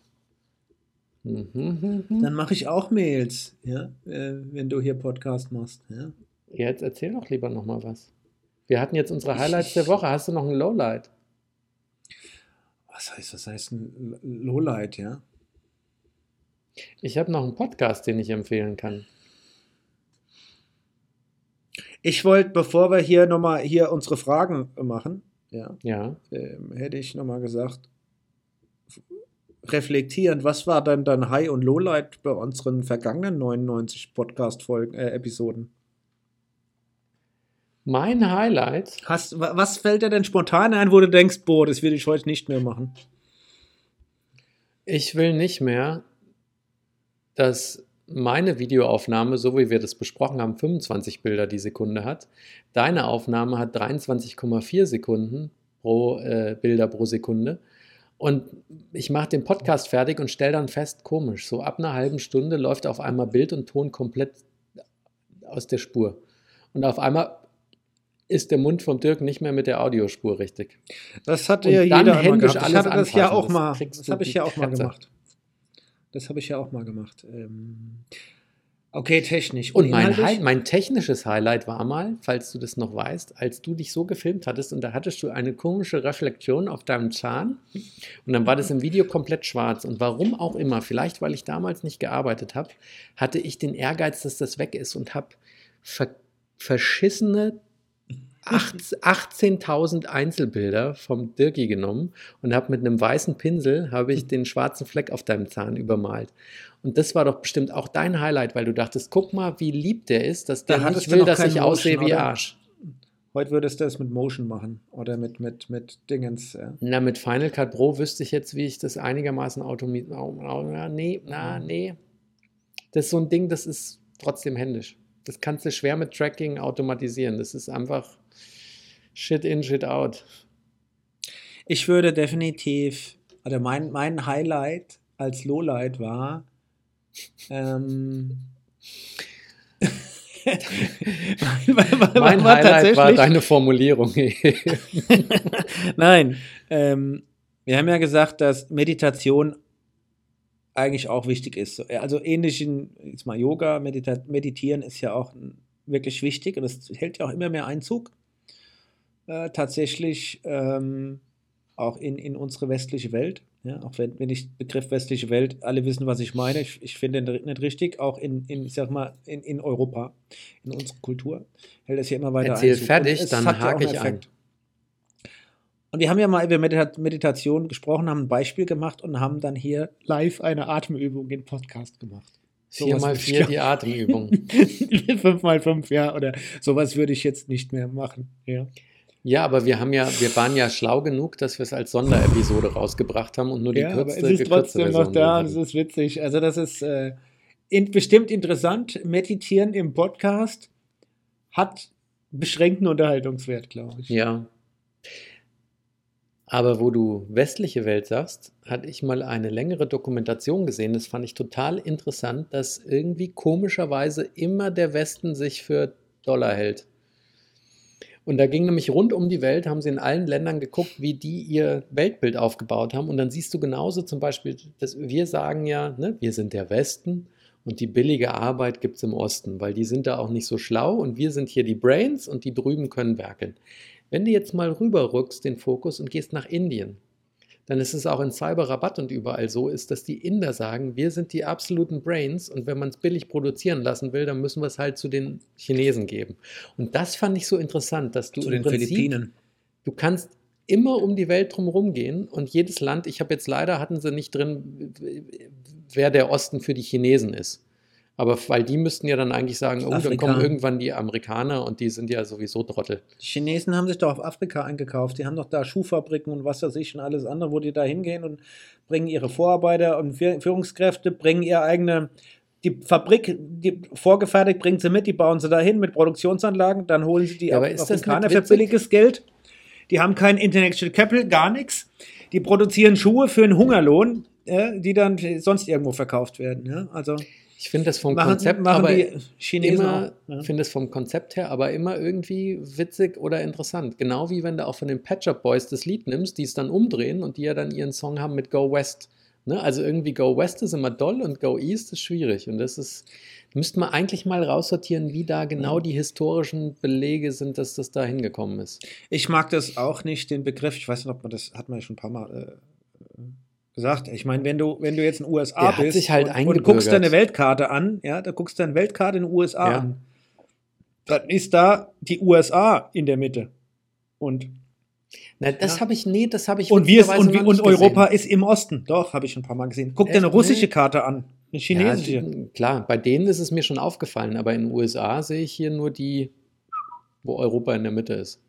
Oh. Hm, hm, hm. Dann mache ich auch Mails, ja, äh, wenn du hier Podcast machst. Ja. Jetzt erzähl doch lieber noch mal was. Wir hatten jetzt unsere Highlights der Woche. Hast du noch ein Lowlight? Was heißt das? heißt ein Lowlight, ja? Ich habe noch einen Podcast, den ich empfehlen kann. Ich wollte, bevor wir hier nochmal hier unsere Fragen machen, ja, Ja. ähm, hätte ich nochmal gesagt, reflektierend, was war denn dann High- und Lowlight bei unseren vergangenen 99 Podcast-Folgen, äh, Episoden? Mein Highlight, Hast, wa- was fällt dir denn spontan ein, wo du denkst, boah, das will ich heute nicht mehr machen? ich will nicht mehr, dass meine Videoaufnahme, so wie wir das besprochen haben, 25 Bilder die Sekunde hat. Deine Aufnahme hat 23,4 Sekunden pro äh, Bilder pro Sekunde. Und ich mache den Podcast fertig und stelle dann fest, komisch, so ab einer halben Stunde läuft auf einmal Bild und Ton komplett aus der Spur. Und auf einmal ist der Mund vom Dirk nicht mehr mit der Audiospur richtig. Das hatte Und ja jeder händisch. Ich hatte das ja auch mal. Das habe ich ja auch mal gemacht. Das habe ich ja auch mal gemacht. Ähm, okay, technisch. Und mein, inhaltlich? Hi mein technisches Highlight war mal, falls du das noch weißt, als du dich so gefilmt hattest und da hattest du eine komische Reflexion auf deinem Zahn und dann war das im Video komplett schwarz. Und warum auch immer, vielleicht weil ich damals nicht gearbeitet habe, hatte ich den Ehrgeiz, dass das weg ist und habe ver verschissene 18.000 Einzelbilder vom Dirki genommen und habe mit einem weißen Pinsel habe ich den schwarzen Fleck auf deinem Zahn übermalt. Und das war doch bestimmt auch dein Highlight, weil du dachtest, guck mal, wie lieb der ist, dass Da der hattest nicht will, dass ich aussehe wie oder? Arsch. Heute würdest du das mit Motion machen oder mit, mit, mit Dingens. Ja. Na, mit Final Cut Pro wüsste ich jetzt, wie ich das einigermaßen automatisch. Na, nee, na, nee. Das ist so ein Ding, das ist trotzdem händisch. Das kannst du schwer mit Tracking automatisieren. Das ist einfach Shit in, Shit out. Ich würde definitiv, oder mein, mein Highlight als Lowlight war, ähm, Mein Highlight war deine Formulierung. Nein, ähm, wir haben ja gesagt, dass Meditation eigentlich auch wichtig ist. Also ähnlich in jetzt mal Yoga, Medita Meditieren ist ja auch wirklich wichtig und es hält ja auch immer mehr Einzug. Äh, tatsächlich ähm, auch in, in unsere westliche Welt. Ja, auch wenn, wenn ich Begriff westliche Welt, alle wissen, was ich meine. Ich, ich finde den nicht richtig, auch in, in, ich sag mal, in, in Europa, in unserer Kultur, hält das ja immer weiter Erzähl Einzug. fertig, dann ja hake einen ich ein. Effekt. Und wir haben ja mal über Medita Meditation gesprochen, haben ein Beispiel gemacht und haben dann hier live eine Atemübung im Podcast gemacht. Vier mal vier die Atemübung. fünf mal fünf, ja, oder sowas würde ich jetzt nicht mehr machen. Ja. Ja, aber wir haben ja, wir waren ja schlau genug, dass wir es als Sonderepisode rausgebracht haben und nur die ja, aber kürzeste, es ist trotzdem noch Version da hatten. ist witzig. Also das ist, äh, in, bestimmt interessant. Meditieren im Podcast hat beschränkten Unterhaltungswert, glaube ich. Ja. Aber wo du westliche Welt sagst, hatte ich mal eine längere Dokumentation gesehen. Das fand ich total interessant, dass irgendwie komischerweise immer der Westen sich für Dollar hält. Und da ging nämlich rund um die Welt, haben sie in allen Ländern geguckt, wie die ihr Weltbild aufgebaut haben. Und dann siehst du genauso zum Beispiel, dass wir sagen ja, ne, wir sind der Westen und die billige Arbeit gibt es im Osten, weil die sind da auch nicht so schlau und wir sind hier die Brains und die drüben können werkeln. Wenn du jetzt mal rüberrückst den Fokus und gehst nach Indien, dann ist es auch in Cyberrabatt und überall so ist, dass die Inder sagen, wir sind die absoluten Brains und wenn man es billig produzieren lassen will, dann müssen wir es halt zu den Chinesen geben. Und das fand ich so interessant, dass du Zu im den Prinzip, Philippinen. du kannst immer um die Welt drumherum gehen und jedes Land, ich habe jetzt leider, hatten sie nicht drin, wer der Osten für die Chinesen ist. Aber weil die müssten ja dann eigentlich sagen, oh, dann kommen irgendwann die Amerikaner und die sind ja sowieso Trottel. Die Chinesen haben sich doch auf Afrika eingekauft. Die haben doch da Schuhfabriken und was weiß ich und alles andere, wo die da hingehen und bringen ihre Vorarbeiter und Führ- Führungskräfte, bringen ihre eigene, die Fabrik, die vorgefertigt, bringen sie mit, die bauen sie dahin mit Produktionsanlagen, dann holen sie die Ja, aber Af- ist das Afrikaner für billiges Geld. Die haben kein Intellectual Capital, gar nichts. Die produzieren Schuhe für einen Hungerlohn, äh, die dann sonst irgendwo verkauft werden. Also Ich finde das vom machen, Konzept machen aber immer. Ja. finde es vom Konzept her aber immer irgendwie witzig oder interessant. Genau wie wenn du auch von den Patch Up Boys das Lied nimmst, die es dann umdrehen und die ja dann ihren Song haben mit Go West. Ne? Also irgendwie Go West ist immer doll und Go East ist schwierig. Und das ist, müsste man eigentlich mal raussortieren, wie da genau die historischen Belege sind, dass das da hingekommen ist. Ich mag das auch nicht, den Begriff. Ich weiß nicht, ob man das hat man ja schon ein paar Mal äh, gesagt. Ich meine, wenn du, wenn du jetzt in den USA Der bist halt und, und guckst deine Weltkarte an, ja, da guckst du deine Weltkarte in den USA Ja. an. Dann ist da die USA in der Mitte. Und, Na, das Ja. habe ich, nee, das habe ich und, wir, und, und Europa gesehen. ist im Osten. Doch, habe ich schon ein paar Mal gesehen. Guck dir eine russische Nee. Karte an. Eine chinesische. Ja, die- klar, bei denen ist es mir schon aufgefallen, aber in den USA sehe ich hier nur die, wo Europa in der Mitte ist.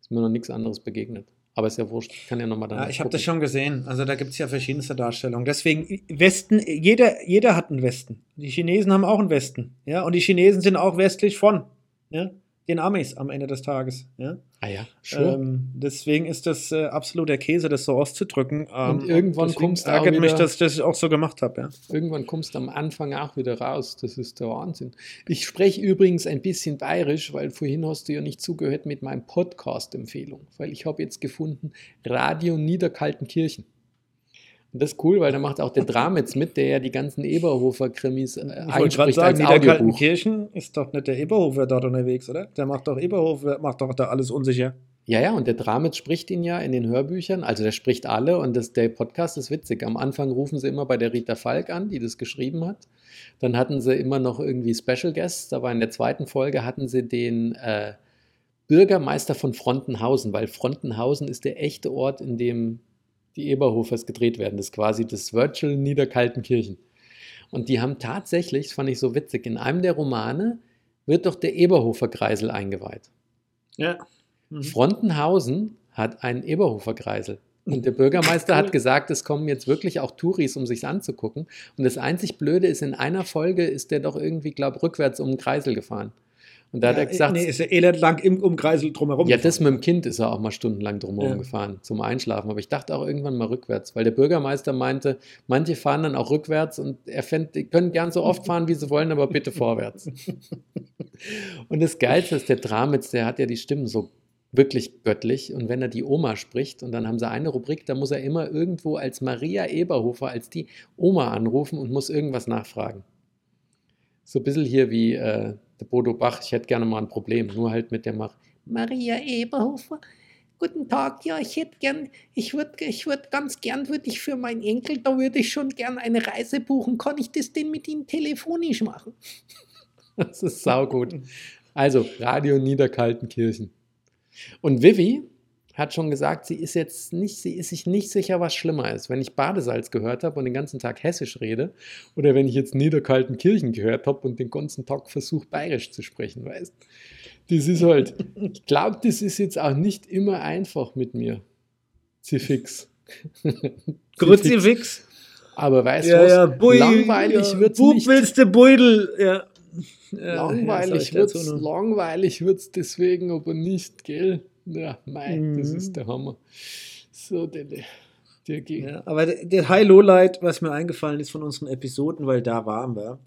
Ist mir noch nichts anderes begegnet. Aber ist ja wurscht, ich kann ja nochmal dann. Ja, ich habe das schon gesehen. Also da gibt es ja verschiedenste Darstellungen. Deswegen, Westen, jeder, jeder hat einen Westen. Die Chinesen haben auch einen Westen. Ja, und die Chinesen sind auch westlich von ja, den Amis am Ende des Tages. Ja. Ah ja, sure. Ähm, deswegen ist das äh, absoluter Käse, das so auszudrücken. Ähm, Und irgendwann kommst du auch ärgert mich, wieder- dass ich auch so gemacht habe. Ja. Irgendwann kommst du am Anfang auch wieder raus. Das ist der Wahnsinn. Ich spreche übrigens ein bisschen bayerisch, weil vorhin hast du ja nicht zugehört mit meinem Podcast-Empfehlung. Weil ich habe jetzt gefunden, Radio Niederkaltenkirchen. Und das ist cool, weil da macht auch der Dramitz mit, der ja die ganzen Eberhofer-Krimis äh, Ich wollte gerade einspricht sagen, als. Niederkaltenkirchen ist doch nicht der Eberhofer dort unterwegs, oder? Der macht doch Eberhofer, macht doch da alles unsicher. Ja, ja, und der Dramitz spricht ihn ja in den Hörbüchern, also der spricht alle und das, der Podcast ist witzig. Am Anfang rufen sie immer bei der Rita Falk an, die das geschrieben hat. Dann hatten sie immer noch irgendwie Special Guests, aber in der zweiten Folge hatten sie den äh, Bürgermeister von Frontenhausen, weil Frontenhausen ist der echte Ort, in dem die Eberhofers gedreht werden. Das ist quasi das Virtual Niederkaltenkirchen. Und die haben tatsächlich, das fand ich so witzig, in einem der Romane wird doch der Eberhofer Kreisel eingeweiht. Ja. Mhm. Frontenhausen hat einen Eberhofer-Kreisel. Und der Bürgermeister hat gesagt, es kommen jetzt wirklich auch Touris, um sich anzugucken. Und das einzig Blöde ist, in einer Folge ist der doch irgendwie, glaube rückwärts um den Kreisel gefahren. Und da hat er gesagt, nee, ist ja elend lang im Umkreisel drumherum. ja, das mit dem Kind ist er auch mal stundenlang drumherum Ja. gefahren, zum Einschlafen. Aber ich dachte auch irgendwann mal rückwärts, weil der Bürgermeister meinte, manche fahren dann auch rückwärts und er fänd, die können gern so oft fahren, wie sie wollen, aber bitte vorwärts. und das Geilste ist, der Dramitz, der hat ja die Stimmen so wirklich göttlich. Und wenn er die Oma spricht, und dann haben sie eine Rubrik, da muss er immer irgendwo als Maria Eberhofer, als die Oma anrufen und muss irgendwas nachfragen. So ein bisschen hier wie äh, der Bodo Bach, ich hätte gerne mal ein Problem, nur halt mit der Mar Maria Eberhofer. Guten Tag, ja, ich hätte gern, ich würde ich würd ganz gern, würde ich für meinen Enkel, da würde ich schon gern eine Reise buchen. Kann ich das denn mit Ihnen telefonisch machen? Das ist saugut. Also, Radio Niederkaltenkirchen. Und Vivi hat schon gesagt, sie ist jetzt nicht, sie ist sich nicht sicher, was schlimmer ist. Wenn ich Badesalz gehört habe und den ganzen Tag hessisch rede oder wenn ich jetzt Niederkaltenkirchen gehört habe und den ganzen Tag versuche, bayerisch zu sprechen, weißt Das ist halt, ich glaube, das ist jetzt auch nicht immer einfach mit mir. Zifix. Kruzifix. Aber weißt du Ja, was? ja, Bui, langweilig ja, wird's Bub nicht. willst du Beutel. Ja. Ja, Langweilig ja, wird's, langweilig wird's deswegen aber nicht, gell? Ja, mei, das Mhm. ist der Hammer. So, Delle. Ja, aber der- High-Low-Light, was mir eingefallen ist von unseren Episoden, weil da waren wir.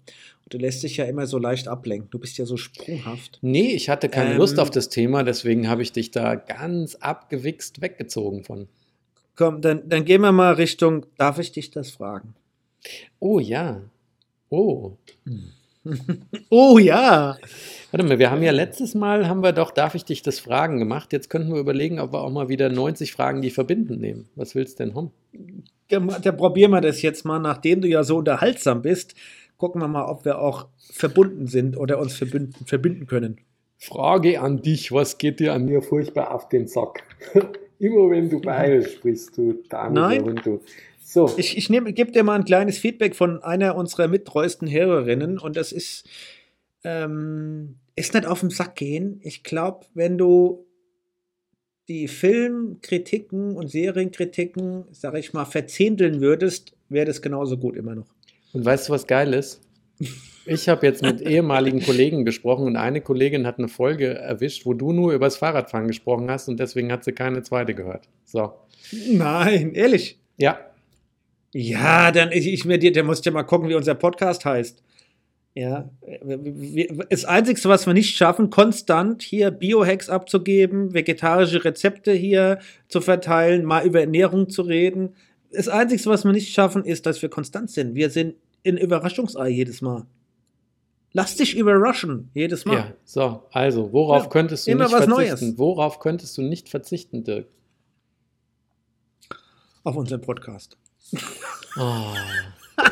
Und du lässt dich ja immer so leicht ablenken. Du bist ja so sprunghaft. Nee, ich hatte keine Ähm, Lust auf das Thema, deswegen habe ich dich da ganz abgewichst weggezogen von. Komm, dann, dann gehen wir mal Richtung, darf ich dich das fragen? Oh ja. Oh. Oh ja. Warte mal, wir haben ja letztes Mal, haben wir doch, darf ich dich das fragen gemacht. Jetzt könnten wir überlegen, ob wir auch mal wieder 90 Fragen, die verbindend nehmen. Was willst du denn haben? Dann dann probieren wir das jetzt mal, nachdem du ja so unterhaltsam bist. Gucken wir mal, ob wir auch verbunden sind oder uns verbinden, verbinden können. Frage an dich, was geht dir an mir furchtbar auf den Sack? Immer wenn du bayerisch sprichst, du Dame Nein. und du. So, Ich, ich gebe dir mal ein kleines Feedback von einer unserer mittreuesten Hörerinnen und das ist, ähm, ist nicht auf den Sack gehen. Ich glaube, wenn du die Filmkritiken und Serienkritiken, sag ich mal, verzehnteln würdest, wäre das genauso gut immer noch. und weißt du, was geil ist? Ich habe jetzt mit ehemaligen Kollegen gesprochen und eine Kollegin hat eine Folge erwischt, wo du nur über das Fahrradfahren gesprochen hast und deswegen hat sie keine zweite gehört. So. Nein, ehrlich. Ja, Ja, dann ich, ich mir dir, der muss ja mal gucken, wie unser Podcast heißt. Ja, das Einzige, was wir nicht schaffen, konstant hier Biohacks abzugeben, vegetarische Rezepte hier zu verteilen, mal über Ernährung zu reden. Das Einzige, was wir nicht schaffen, ist, dass wir konstant sind. Wir sind in Überraschungsei jedes Mal. Lass dich überraschen, jedes Mal. ja. So, also, worauf Ja, könntest du immer nicht was verzichten? Neues. Worauf könntest du nicht verzichten, Dirk? Auf unserem Podcast. Oh.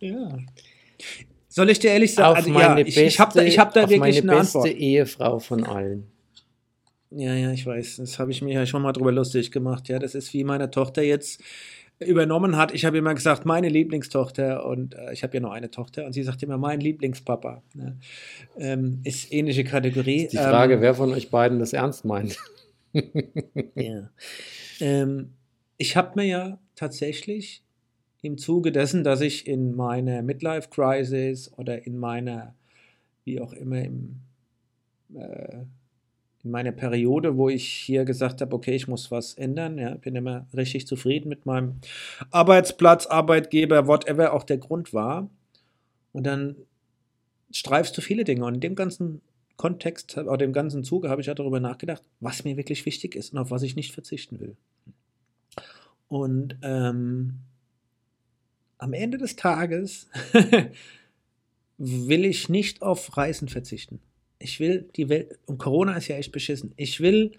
Ja. Soll ich dir ehrlich sagen? Auf Also, meine ja, beste, ich, ich habe da, ich hab da wirklich meine eine beste Antwort. Ehefrau von allen. Ja, ja, ich weiß. Das habe ich mir ja schon mal drüber lustig gemacht. Ja, das ist wie meine Tochter jetzt übernommen hat. Ich habe immer gesagt, meine Lieblingstochter und äh, ich habe ja nur eine Tochter und sie sagt immer, mein Lieblingspapa. Ne? Ähm, ist ähnliche Kategorie. Die Frage, ähm, wer von euch beiden das ernst meint. Ja. Ähm, ich habe mir ja tatsächlich im Zuge dessen, dass ich in meiner Midlife-Crisis oder in meiner, wie auch immer, im, äh, in meiner Periode, wo ich hier gesagt habe, okay, ich muss was ändern, ja, bin immer richtig zufrieden mit meinem Arbeitsplatz, Arbeitgeber, whatever auch der Grund war. Und dann streifst du viele Dinge. Und in dem ganzen Kontext oder dem ganzen Zuge habe ich ja darüber nachgedacht, was mir wirklich wichtig ist und auf was ich nicht verzichten will. Und ähm, am Ende des Tages will ich nicht auf Reisen verzichten. Ich will die Welt, und Corona ist ja echt beschissen. Ich will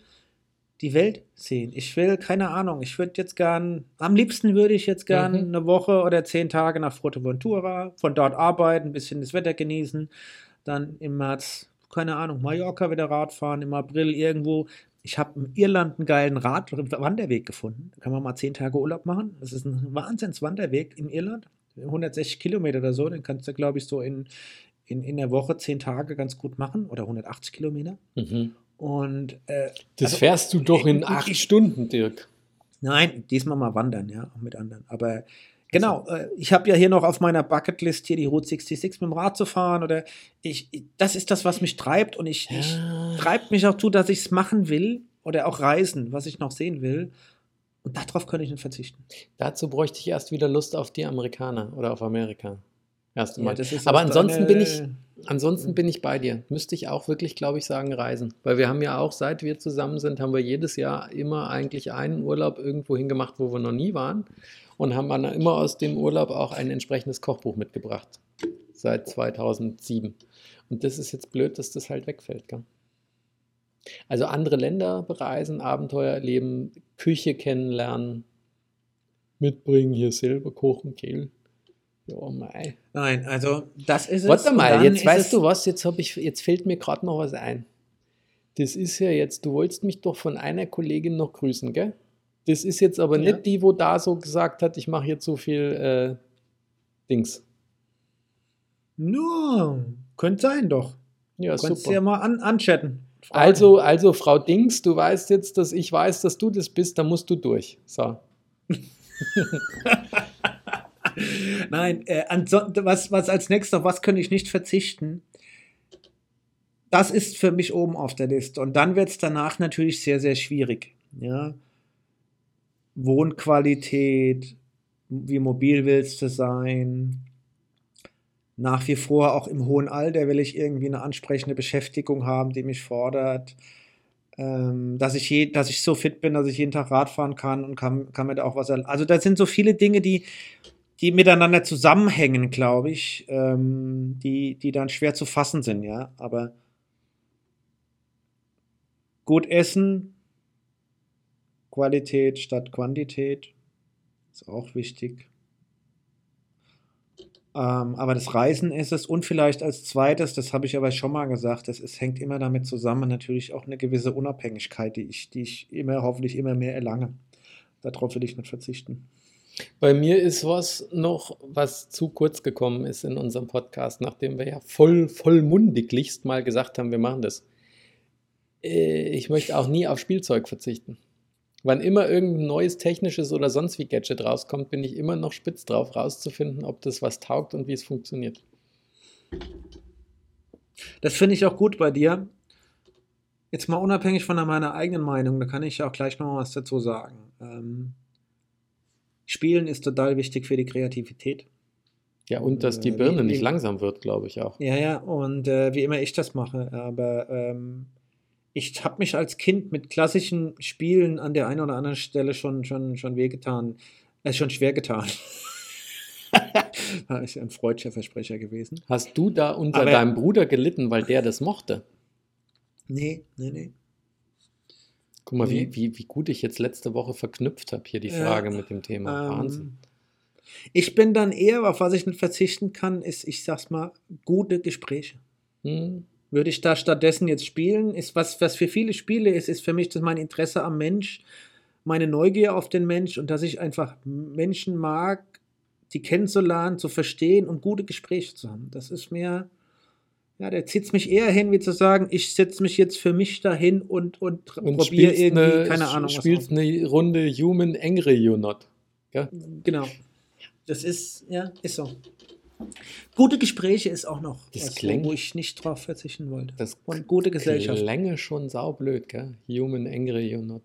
die Welt sehen. Ich will, keine Ahnung, ich würde jetzt gern, am liebsten würde ich jetzt gern Mhm. eine Woche oder zehn Tage nach Fuerteventura, von dort arbeiten, ein bisschen das Wetter genießen, dann im März, keine Ahnung, Mallorca wieder Radfahren, im April irgendwo. Ich habe in Irland einen geilen Rad Wanderweg gefunden. Da kann man mal zehn Tage Urlaub machen. Das ist ein Wahnsinnswanderweg in Irland. 160 Kilometer oder so. Den kannst du, glaube ich, so in, in, in der Woche zehn Tage ganz gut machen. Oder 180 Kilometer. Mhm. Und äh, Das Also, fährst du doch in ich- acht Stunden, Dirk. Nein, diesmal mal wandern, ja, auch mit anderen. Aber genau, äh, ich habe ja hier noch auf meiner Bucketlist hier die Route 66 mit dem Rad zu fahren oder ich, ich- das ist das, was mich treibt und ich, ich Ja. treibt mich auch zu, dass ich es machen will oder auch reisen, was ich noch sehen will. Und darauf kann ich nicht verzichten. Dazu bräuchte ich erst wieder Lust auf die Amerikaner oder auf Amerika. Erst Ja, Aber ansonsten bin ich, ansonsten bin ich bei dir. Müsste ich auch wirklich, glaube ich, sagen, reisen. Weil wir haben ja auch, seit wir zusammen sind, haben wir jedes Jahr immer eigentlich einen Urlaub irgendwo hingemacht, wo wir noch nie waren. Und haben dann immer aus dem Urlaub auch ein entsprechendes Kochbuch mitgebracht. Seit 2007. Und das ist jetzt blöd, dass das halt wegfällt. Gell? Also andere Länder bereisen, Abenteuer erleben, Küche kennenlernen, mitbringen, hier selber kochen, gell? Ja, mei. Nein, also das ist es. Warte mal, jetzt weißt du was, jetzt, ich, jetzt fällt mir gerade noch was ein. Das ist ja jetzt, du wolltest mich doch von einer Kollegin noch grüßen, gell? Das ist jetzt aber Ja. nicht die, wo da so gesagt hat, ich mache jetzt so viel äh, Dings. No, könnte sein doch. Ja, Du kannst super. ja mal an, anchatten. Fragen. Also, also, Frau Dings, du weißt jetzt, dass ich weiß, dass du das bist, da musst du durch. So. Nein, äh, was, was als nächstes, auf was könnte ich nicht verzichten? Das ist für mich oben auf der Liste. Und dann wird es danach natürlich sehr, sehr schwierig. Ja? Wohnqualität, wie mobil willst du sein? Nach wie vor, auch im hohen Alter, will ich irgendwie eine ansprechende Beschäftigung haben, die mich fordert. Ähm, dass, ich je, dass ich so fit bin, dass ich jeden Tag Rad fahren kann und kann, kann mir da auch was. Also, da sind so viele Dinge, die, die miteinander zusammenhängen, glaube ich, ähm, die, die dann schwer zu fassen sind, ja. Aber gut essen, Qualität statt Quantität ist auch wichtig. Ähm, aber das Reisen ist es und vielleicht als zweites, das habe ich aber schon mal gesagt, das ist, hängt immer damit zusammen, natürlich auch eine gewisse Unabhängigkeit, die ich, die ich immer, hoffentlich immer mehr erlange. Darauf will ich nicht verzichten. Bei mir ist was noch, was zu kurz gekommen ist in unserem Podcast, nachdem wir ja voll, vollmundiglichst mal gesagt haben, wir machen das. Äh, ich möchte auch nie auf Spielzeug verzichten. Wann immer irgendein neues technisches oder sonst wie Gadget rauskommt, bin ich immer noch spitz drauf, rauszufinden, ob das was taugt und wie es funktioniert. Das finde ich auch gut bei dir. Jetzt mal unabhängig von meiner eigenen Meinung, da kann ich auch gleich noch was dazu sagen. Ähm, Spielen ist total wichtig für die Kreativität. Ja, und dass die äh, Birne wie, nicht langsam wird, glaube ich auch. Ja, ja, und äh, wie immer ich das mache. Aber ähm, ich habe mich als Kind mit klassischen Spielen an der einen oder anderen Stelle schon, schon, schon wehgetan, äh, schon schwer getan. da ist ein freudscher Versprecher gewesen. Hast du da unter Aber, deinem Bruder gelitten, weil der das mochte? Nee, nee, nee. Guck mal, nee. wie, wie, wie gut ich jetzt letzte Woche verknüpft habe, hier die Frage ja, mit dem Thema. Ähm, Wahnsinn. Ich bin dann eher, auf was ich nicht verzichten kann, ist, ich sag's mal, gute Gespräche. Hm. Würde ich da stattdessen jetzt spielen? Ist was, was für viele Spiele ist, ist für mich das mein Interesse am Mensch, meine Neugier auf den Mensch und dass ich einfach Menschen mag, die kennenzulernen, zu verstehen und gute Gespräche zu haben. Das ist mir, ja, der zieht mich eher hin, wie zu sagen, ich setze mich jetzt für mich dahin und, und, und probiere irgendwie, eine, keine Ahnung. Du spielst eine Runde Human Angry You Not. Ja? Genau. Das ist, ja, ist so. Gute Gespräche ist auch noch, das was, klingt, wo ich nicht drauf verzichten wollte. Das und gute Gesellschaft. Länge schon saublöd, gell? Human Angry You Not.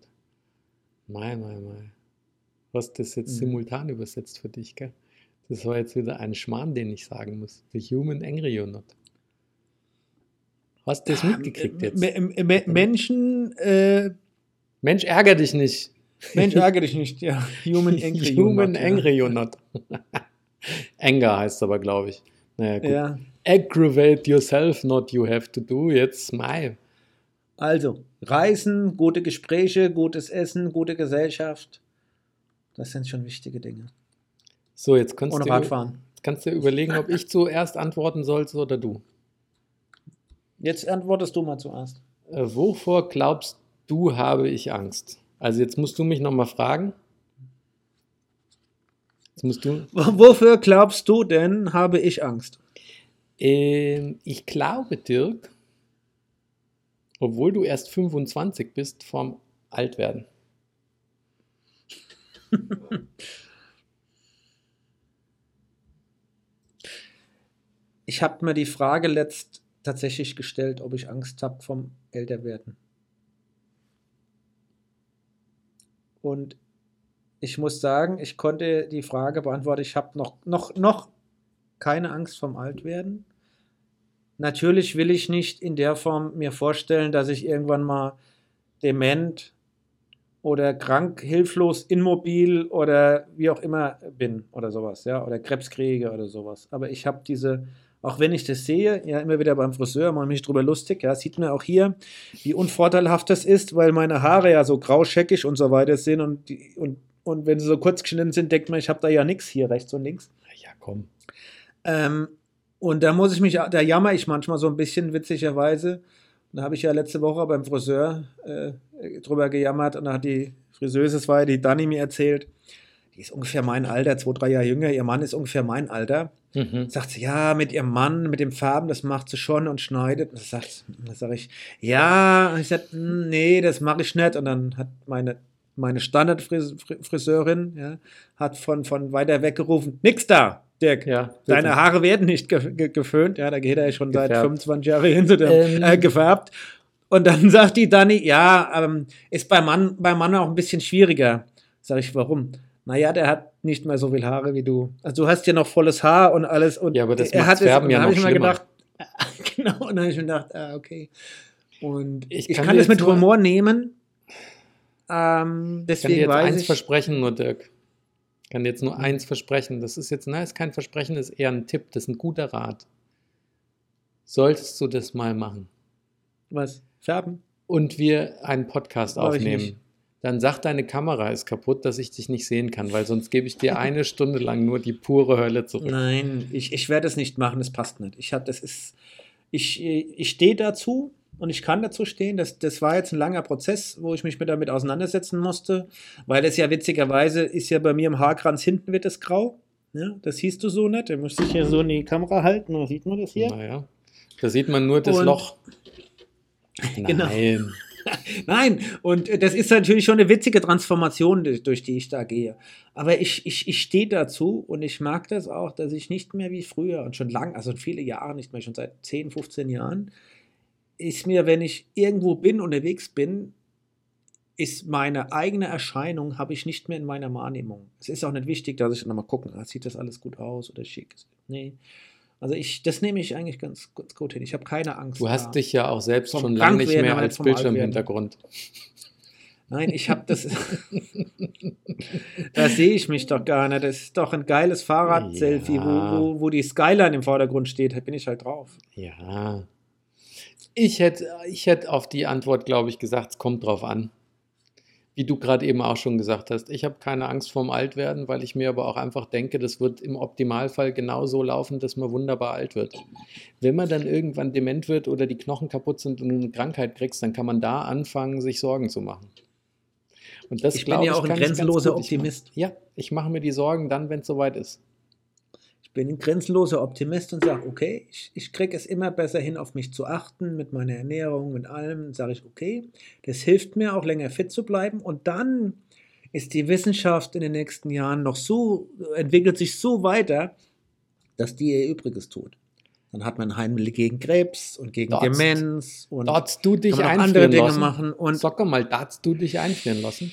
Mai, mai. Du hast das jetzt mhm. simultan übersetzt für dich, gell? Das war jetzt wieder ein Schmarrn, den ich sagen muss. The Human Angry You Not. Hast du das mitgekriegt jetzt? Menschen. Äh, Mensch, ärger dich nicht. Mensch, ärger dich nicht, ja. Human Angry Human You Not. Angry You Not. Anger heißt aber, glaube ich. Naja, gut. Ja. Aggravate yourself, not you have to do. Jetzt smile. Also, Reisen, gute Gespräche, gutes Essen, gute Gesellschaft. Das sind schon wichtige Dinge. So, jetzt kannst Ohne du, Radfahren. kannst du überlegen, ob ich zuerst antworten sollst oder du. Jetzt antwortest du mal zuerst. Äh, wovor glaubst du, habe ich Angst? Also jetzt musst du mich nochmal fragen. Jetzt musst du. Wofür glaubst du denn, habe ich Angst? Ähm, ich glaube, Dirk, obwohl du erst 25 bist, vorm Altwerden. ich habe mir die Frage letzt tatsächlich gestellt, ob ich Angst habe vom Älterwerden. Und ich muss sagen, ich konnte die Frage beantworten, ich habe noch, noch, noch keine Angst vom Altwerden. Natürlich will ich nicht in der Form mir vorstellen, dass ich irgendwann mal dement oder krank, hilflos, immobil oder wie auch immer bin oder sowas, ja, oder Krebs kriege oder sowas. Aber ich habe diese, auch wenn ich das sehe, ja, immer wieder beim Friseur, mache mich drüber lustig, ja, sieht man auch hier, wie unvorteilhaft das ist, weil meine Haare ja so grauscheckig und so weiter sind und, die, und und wenn sie so kurz geschnitten sind, denkt man, ich habe da ja nichts hier rechts und links. Ja, komm. Ähm, und da muss ich mich, da jammer ich manchmal so ein bisschen witzigerweise. Da habe ich ja letzte Woche beim Friseur äh, drüber gejammert und da hat die Friseuse, das war ja die Dani mir erzählt, die ist ungefähr mein Alter, zwei, drei Jahre jünger, ihr Mann ist ungefähr mein Alter. Mhm. Sagt sie, ja, mit ihrem Mann, mit den Farben, das macht sie schon und schneidet. Und das sage ich, ja, und ich sage, nee, das mache ich nicht. Und dann hat meine meine Standardfriseurin, ja, hat von, von weiter weg gerufen, nix da, Dirk, Ja, deine. Haare werden nicht ge ge geföhnt, ja, da geht er ja schon seit Gefärbt. 25 Jahren hin, so der, Ähm. äh, gefärbt. Und dann sagt die Dani, ja, ähm, ist beim Mann, beim Mann auch ein bisschen schwieriger. Sag ich, warum? Naja, der hat nicht mehr so viel Haare wie du. Also du hast ja noch volles Haar und alles. Und Ja, aber das er hat es, Färben und ja noch ich mir schlimmer. gedacht, genau, und dann habe ich mir gedacht, ah, okay. Und Ich ich, kann das mit Humor nehmen. Ähm, Ich kann dir deswegen jetzt eins ich. versprechen, nur Dirk. Ich kann dir jetzt nur eins versprechen. Das ist jetzt, nein, ist kein Versprechen, das ist eher ein Tipp, das ist ein guter Rat. Solltest du das mal machen Was? Färben? und wir einen Podcast ich aufnehmen, dann sag deine Kamera ist kaputt, dass ich dich nicht sehen kann, weil sonst gebe ich dir eine Stunde lang nur die pure Hölle zurück. Nein, ich, ich werde es nicht machen, das passt nicht. Ich hab, das ist, ich, ich stehe dazu und ich kann dazu stehen. Das, das war jetzt ein langer Prozess, wo ich mich mit damit auseinandersetzen musste, weil es ja witzigerweise ist ja bei mir im Haarkranz hinten wird es grau. Ja, das siehst du so nicht. Der muss sich hier so in die Kamera halten. Oder sieht man das hier? Naja, da sieht man nur das Und- Loch. Genau. Nein. Nein, und das ist natürlich schon eine witzige Transformation, durch durch die ich da gehe. Aber ich, ich, ich stehe dazu und ich mag das auch, dass ich nicht mehr wie früher und schon lang, also viele Jahre nicht mehr, schon seit 10, 15 Jahren, ist mir, wenn ich irgendwo bin, unterwegs bin, ist meine eigene Erscheinung, habe ich nicht mehr in meiner Wahrnehmung. Es ist auch nicht wichtig, dass ich dann mal gucken, ah, sieht das alles gut aus oder schick. Nee. Also ich, das nehme ich eigentlich ganz, ganz gut hin. Ich habe keine Angst. Du hast dich ja auch selbst schon lange nicht mehr als Bildschirmhintergrund. Nein, ich habe das. da sehe ich mich doch gar nicht. Das ist doch ein geiles Fahrrad-Selfie, Ja. wo, wo, wo die Skyline im Vordergrund steht. Da bin ich halt drauf. Ja. Ich hätte, ich hätte auf die Antwort, glaube ich, gesagt, es kommt drauf an. Wie du gerade eben auch schon gesagt hast, ich habe keine Angst vorm Altwerden, weil ich mir aber auch einfach denke, das wird im Optimalfall genauso laufen, dass man wunderbar alt wird. Wenn man dann irgendwann dement wird oder die Knochen kaputt sind und eine Krankheit kriegst, dann kann man da anfangen, sich Sorgen zu machen. Und das Ich bin ja auch ein ich ganz grenzenloser gut. Ich mach- Optimist. Ja, ich mache mir die Sorgen dann, wenn es soweit ist. Bin ein grenzenloser Optimist und sage, okay, ich, ich kriege es immer besser hin, auf mich zu achten, mit meiner Ernährung, mit allem. Sage ich, okay, das hilft mir auch länger fit zu bleiben. Und dann ist die Wissenschaft in den nächsten Jahren noch so, entwickelt sich so weiter, dass die ihr Übriges tut. Dann hat man Heilmittel gegen Krebs und gegen Darfst- Demenz und Darfst du dich kann man auch einfrieren andere Dinge lassen? machen. Und Sag mal, darfst du dich einfrieren lassen?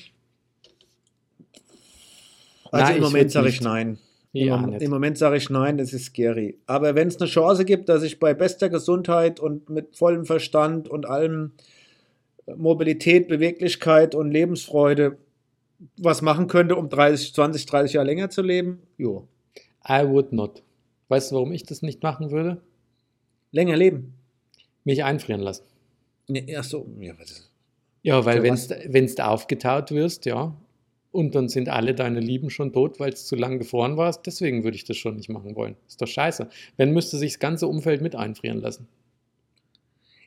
also Nein, im Moment sage ich nein. Im, Ja, nicht. Im Moment sage ich nein, das ist scary. Aber wenn es eine Chance gibt, dass ich bei bester Gesundheit und mit vollem Verstand und allem äh, Mobilität, Beweglichkeit und Lebensfreude was machen könnte, um 30, 20, 30 Jahre länger zu leben, jo. I would not. Weißt du, warum ich das nicht machen würde? Länger leben. Mich einfrieren lassen. Nee, ach so, ja, was Ja, weil wenn du aufgetaut wirst, ja, und dann sind alle deine Lieben schon tot, weil es zu lang gefroren warst, deswegen würde ich das schon nicht machen wollen. Ist doch scheiße. Wenn müsste sich das ganze Umfeld mit einfrieren lassen.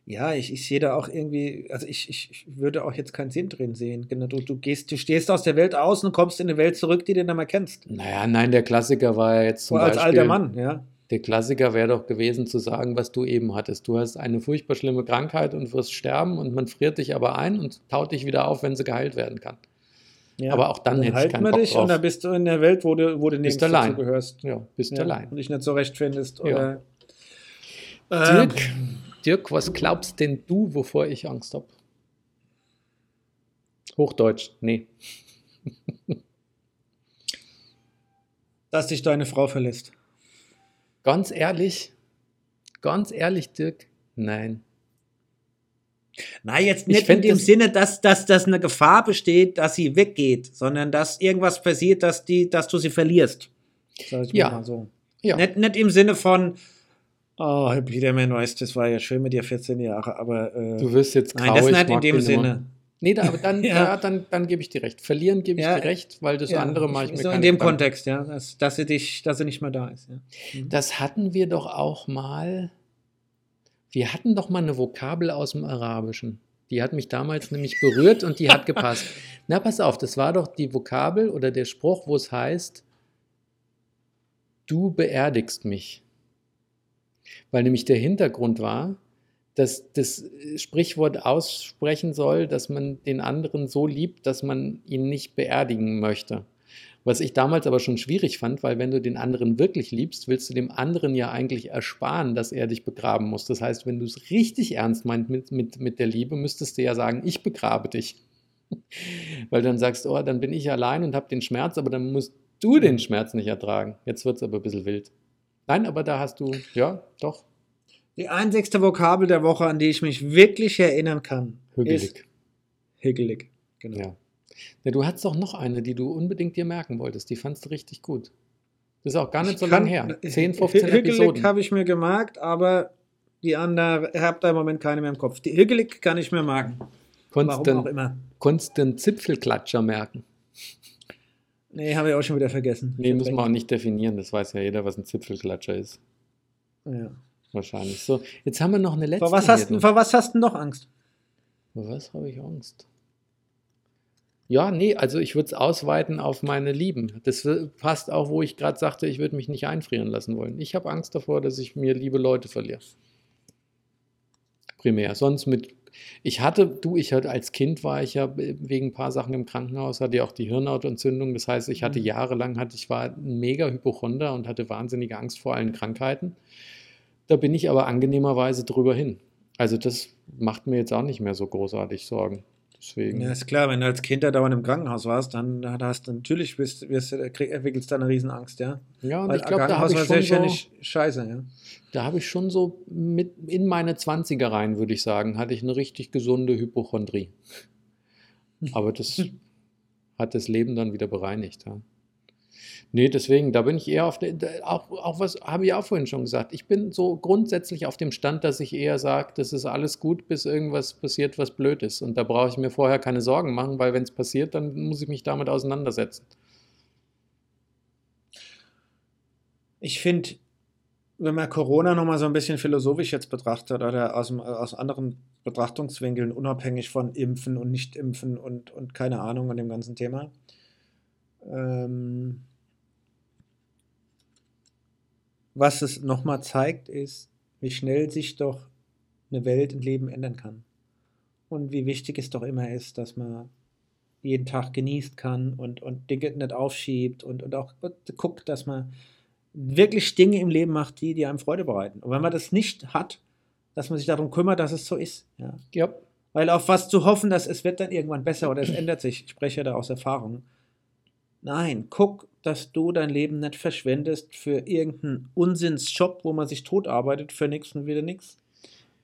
Ja, ich, ich sehe da auch irgendwie, also ich, ich, ich würde auch jetzt keinen Sinn drin sehen. Genau, du, du gehst, du stehst aus der Welt aus und kommst in eine Welt zurück, die du nicht mehr kennst. Naja, nein, der Klassiker war ja jetzt zum Oder als Beispiel, alter Mann, ja. der Klassiker wäre doch gewesen zu sagen, was du eben hattest. Du hast eine furchtbar schlimme Krankheit und wirst sterben und man friert dich aber ein und taut dich wieder auf, wenn sie geheilt werden kann. Ja. Aber auch dann hätte ich keinen Bock dich drauf. und dann bist du in der Welt, wo du, wo du Bist allein. gehörst. Ja, bist Ja, allein. Und dich nicht zurechtfindest. Ja. Oder, Ähm, Dirk, Dirk, was glaubst denn du, wovor ich Angst habe? Hochdeutsch, nee. dass dich deine Frau verlässt. Ganz ehrlich, ganz ehrlich, Dirk, nein. Nein, jetzt Ich nicht in dem das- Sinne, dass, dass, dass eine Gefahr besteht, dass sie weggeht, sondern dass irgendwas passiert, dass, die, dass du sie verlierst. Sag ich Ja. mal so. Ja, Nicht, nicht im Sinne von, oh, Herr Biedermann, weißt das war ja schön mit dir 14 Jahre, aber äh, du wirst jetzt nein, das traurig. nicht in dem den immer. Sinne. Nee, da, aber dann, Ja. ja. dann, dann gebe ich dir recht. Verlieren gebe ich Ja. dir recht, weil das Ja, andere mache ich mir so in dem Gedanken. Kontext, ja, dass, dass sie dich, dass sie nicht mehr da ist. Ja. Das hatten wir doch auch mal. Wir hatten doch mal eine Vokabel aus dem Arabischen. Die hat mich damals nämlich berührt und die hat gepasst. Na, pass auf, das war doch die Vokabel oder der Spruch, wo es heißt, du beerdigst mich. Weil nämlich der Hintergrund war, das, das Sprichwort aussprechen soll, dass man den anderen so liebt, dass man ihn nicht beerdigen möchte. Was ich damals aber schon schwierig fand, weil wenn du den anderen wirklich liebst, willst du dem anderen ja eigentlich ersparen, dass er dich begraben muss. Das heißt, wenn du es richtig ernst meinst mit, mit, mit der Liebe, müsstest du ja sagen, ich begrabe dich. weil dann sagst du, oh, dann bin ich allein und habe den Schmerz, aber dann musst du den Schmerz nicht ertragen. Jetzt wird es aber ein bisschen wild. Nein, aber da hast du, ja, doch, die einzigste Vokabel der Woche, an die ich mich wirklich erinnern kann, hügelig. ist hügelig. Genau. Ja. Ja. Du hattest doch noch eine, die du unbedingt dir merken wolltest. Die fandst du richtig gut. Das ist auch gar nicht Ich so lange her. 10, 15 Hügelig Episoden. habe ich mir gemerkt, aber die andere, ich habe da im Moment keine mehr im Kopf. Die Hügelig kann ich mir merken. Konntest Warum auch du immer. konntest einen Zipfelklatscher merken? Nee, habe ich auch schon wieder vergessen. Nee, muss man auch nicht definieren. Das weiß ja jeder, was ein Zipfelklatscher ist. Ja. Wahrscheinlich. So, jetzt haben wir noch eine letzte. Vor, was hast, vor was hast du noch Angst? Vor was habe ich Angst? Ja, nee, also ich würde es ausweiten auf meine Lieben. Das passt auch, wo ich gerade sagte, ich würde mich nicht einfrieren lassen wollen. Ich habe Angst davor, dass ich mir liebe Leute verliere. Primär. Sonst mit. Ich hatte, du, ich hatte als Kind war ich ja wegen ein paar Sachen im Krankenhaus, hatte ja auch die Hirnhautentzündung. Das heißt, ich hatte Mhm. jahrelang, hatte, ich war ein mega Hypochonder und hatte wahnsinnige Angst vor allen Krankheiten. Da bin ich aber angenehmerweise drüber hin. Also das macht mir jetzt auch nicht mehr so großartig Sorgen. Deswegen. Ja, ist klar, wenn du als Kind da dauernd im Krankenhaus warst, dann hast du natürlich bist, wirst, entwickelst du eine Riesenangst, ja. Ja, und Weil ich glaube, da habe ich, war schon so, scheiße, ja. da habe ich schon so mit in meine 20er rein, würde ich sagen, hatte ich eine richtig gesunde Hypochondrie. Aber das hat das Leben dann wieder bereinigt. Ja. Nee, deswegen, da bin ich eher auf auch, auch was habe ich auch vorhin schon gesagt. Ich bin so grundsätzlich auf dem Stand, dass ich eher sage, das ist alles gut, bis irgendwas passiert, was blöd ist. Und da brauche ich mir vorher keine Sorgen machen, weil wenn es passiert, dann muss ich mich damit auseinandersetzen. Ich finde, wenn man Corona nochmal so ein bisschen philosophisch jetzt betrachtet oder aus, aus anderen Betrachtungswinkeln, unabhängig von Impfen und Nicht-Impfen und, und keine Ahnung an dem ganzen Thema, ähm, was es nochmal zeigt, ist, wie schnell sich doch eine Welt, ein Leben ändern kann. Und wie wichtig es doch immer ist, dass man jeden Tag genießt kann und, und Dinge nicht aufschiebt und, und auch guckt, dass man wirklich Dinge im Leben macht, die, die einem Freude bereiten. Und wenn man das nicht hat, dass man sich darum kümmert, dass es so ist. Ja. Ja, Weil auf was zu hoffen, dass es wird dann irgendwann besser oder es ändert sich, ich spreche da aus Erfahrung. Nein, guck, dass du dein Leben nicht verschwendest für irgendeinen Unsinnsjob, wo man sich tot arbeitet, für nichts und wieder nichts.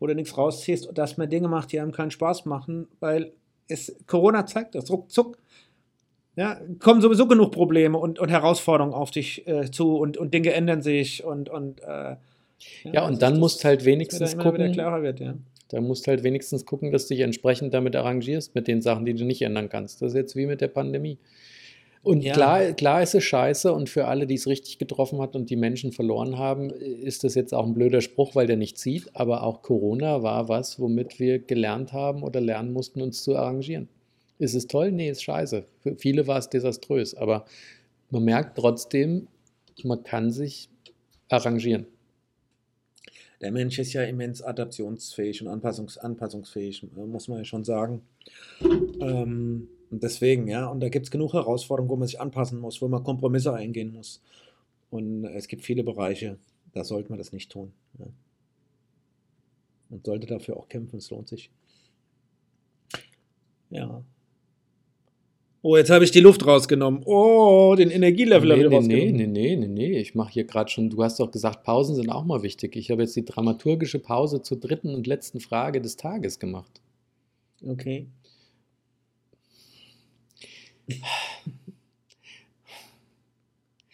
Oder nichts rausziehst, und dass man Dinge macht, die einem keinen Spaß machen, weil es Corona zeigt das, ruckzuck. Ja, kommen sowieso genug Probleme und, und Herausforderungen auf dich äh, zu und, und Dinge ändern sich und, und äh, ja, und das- dann musst halt wenigstens da immer wieder gucken, wird, ja. Da musst halt wenigstens gucken, dass du dich entsprechend damit arrangierst, mit den Sachen, die du nicht ändern kannst. Das ist jetzt wie mit der Pandemie. Und Ja. klar, klar ist es scheiße und für alle, die es richtig getroffen hat und die Menschen verloren haben, ist das jetzt auch ein blöder Spruch, weil der nicht zieht. Aber auch Corona war was, womit wir gelernt haben oder lernen mussten, uns zu arrangieren. Ist es toll? Nee, ist scheiße. Für viele war es desaströs. Aber man merkt trotzdem, man kann sich arrangieren. Der Mensch ist ja immens adaptionsfähig und anpassungs anpassungsfähig, äh, muss man ja schon sagen. Ähm, und deswegen, ja, und da gibt es genug Herausforderungen, wo man sich anpassen muss, wo man Kompromisse eingehen muss. Und es gibt viele Bereiche, da sollte man das nicht tun. Ja. Und sollte dafür auch kämpfen, es lohnt sich. Ja. Oh, jetzt habe ich die Luft rausgenommen. Oh, den Energielevel habe Nee, ich nee, rausgenommen. nee, nee, nee, nee, ich mache hier gerade schon, du hast doch gesagt, Pausen sind auch mal wichtig. Ich habe jetzt die dramaturgische Pause zur dritten und letzten Frage des Tages gemacht. Okay.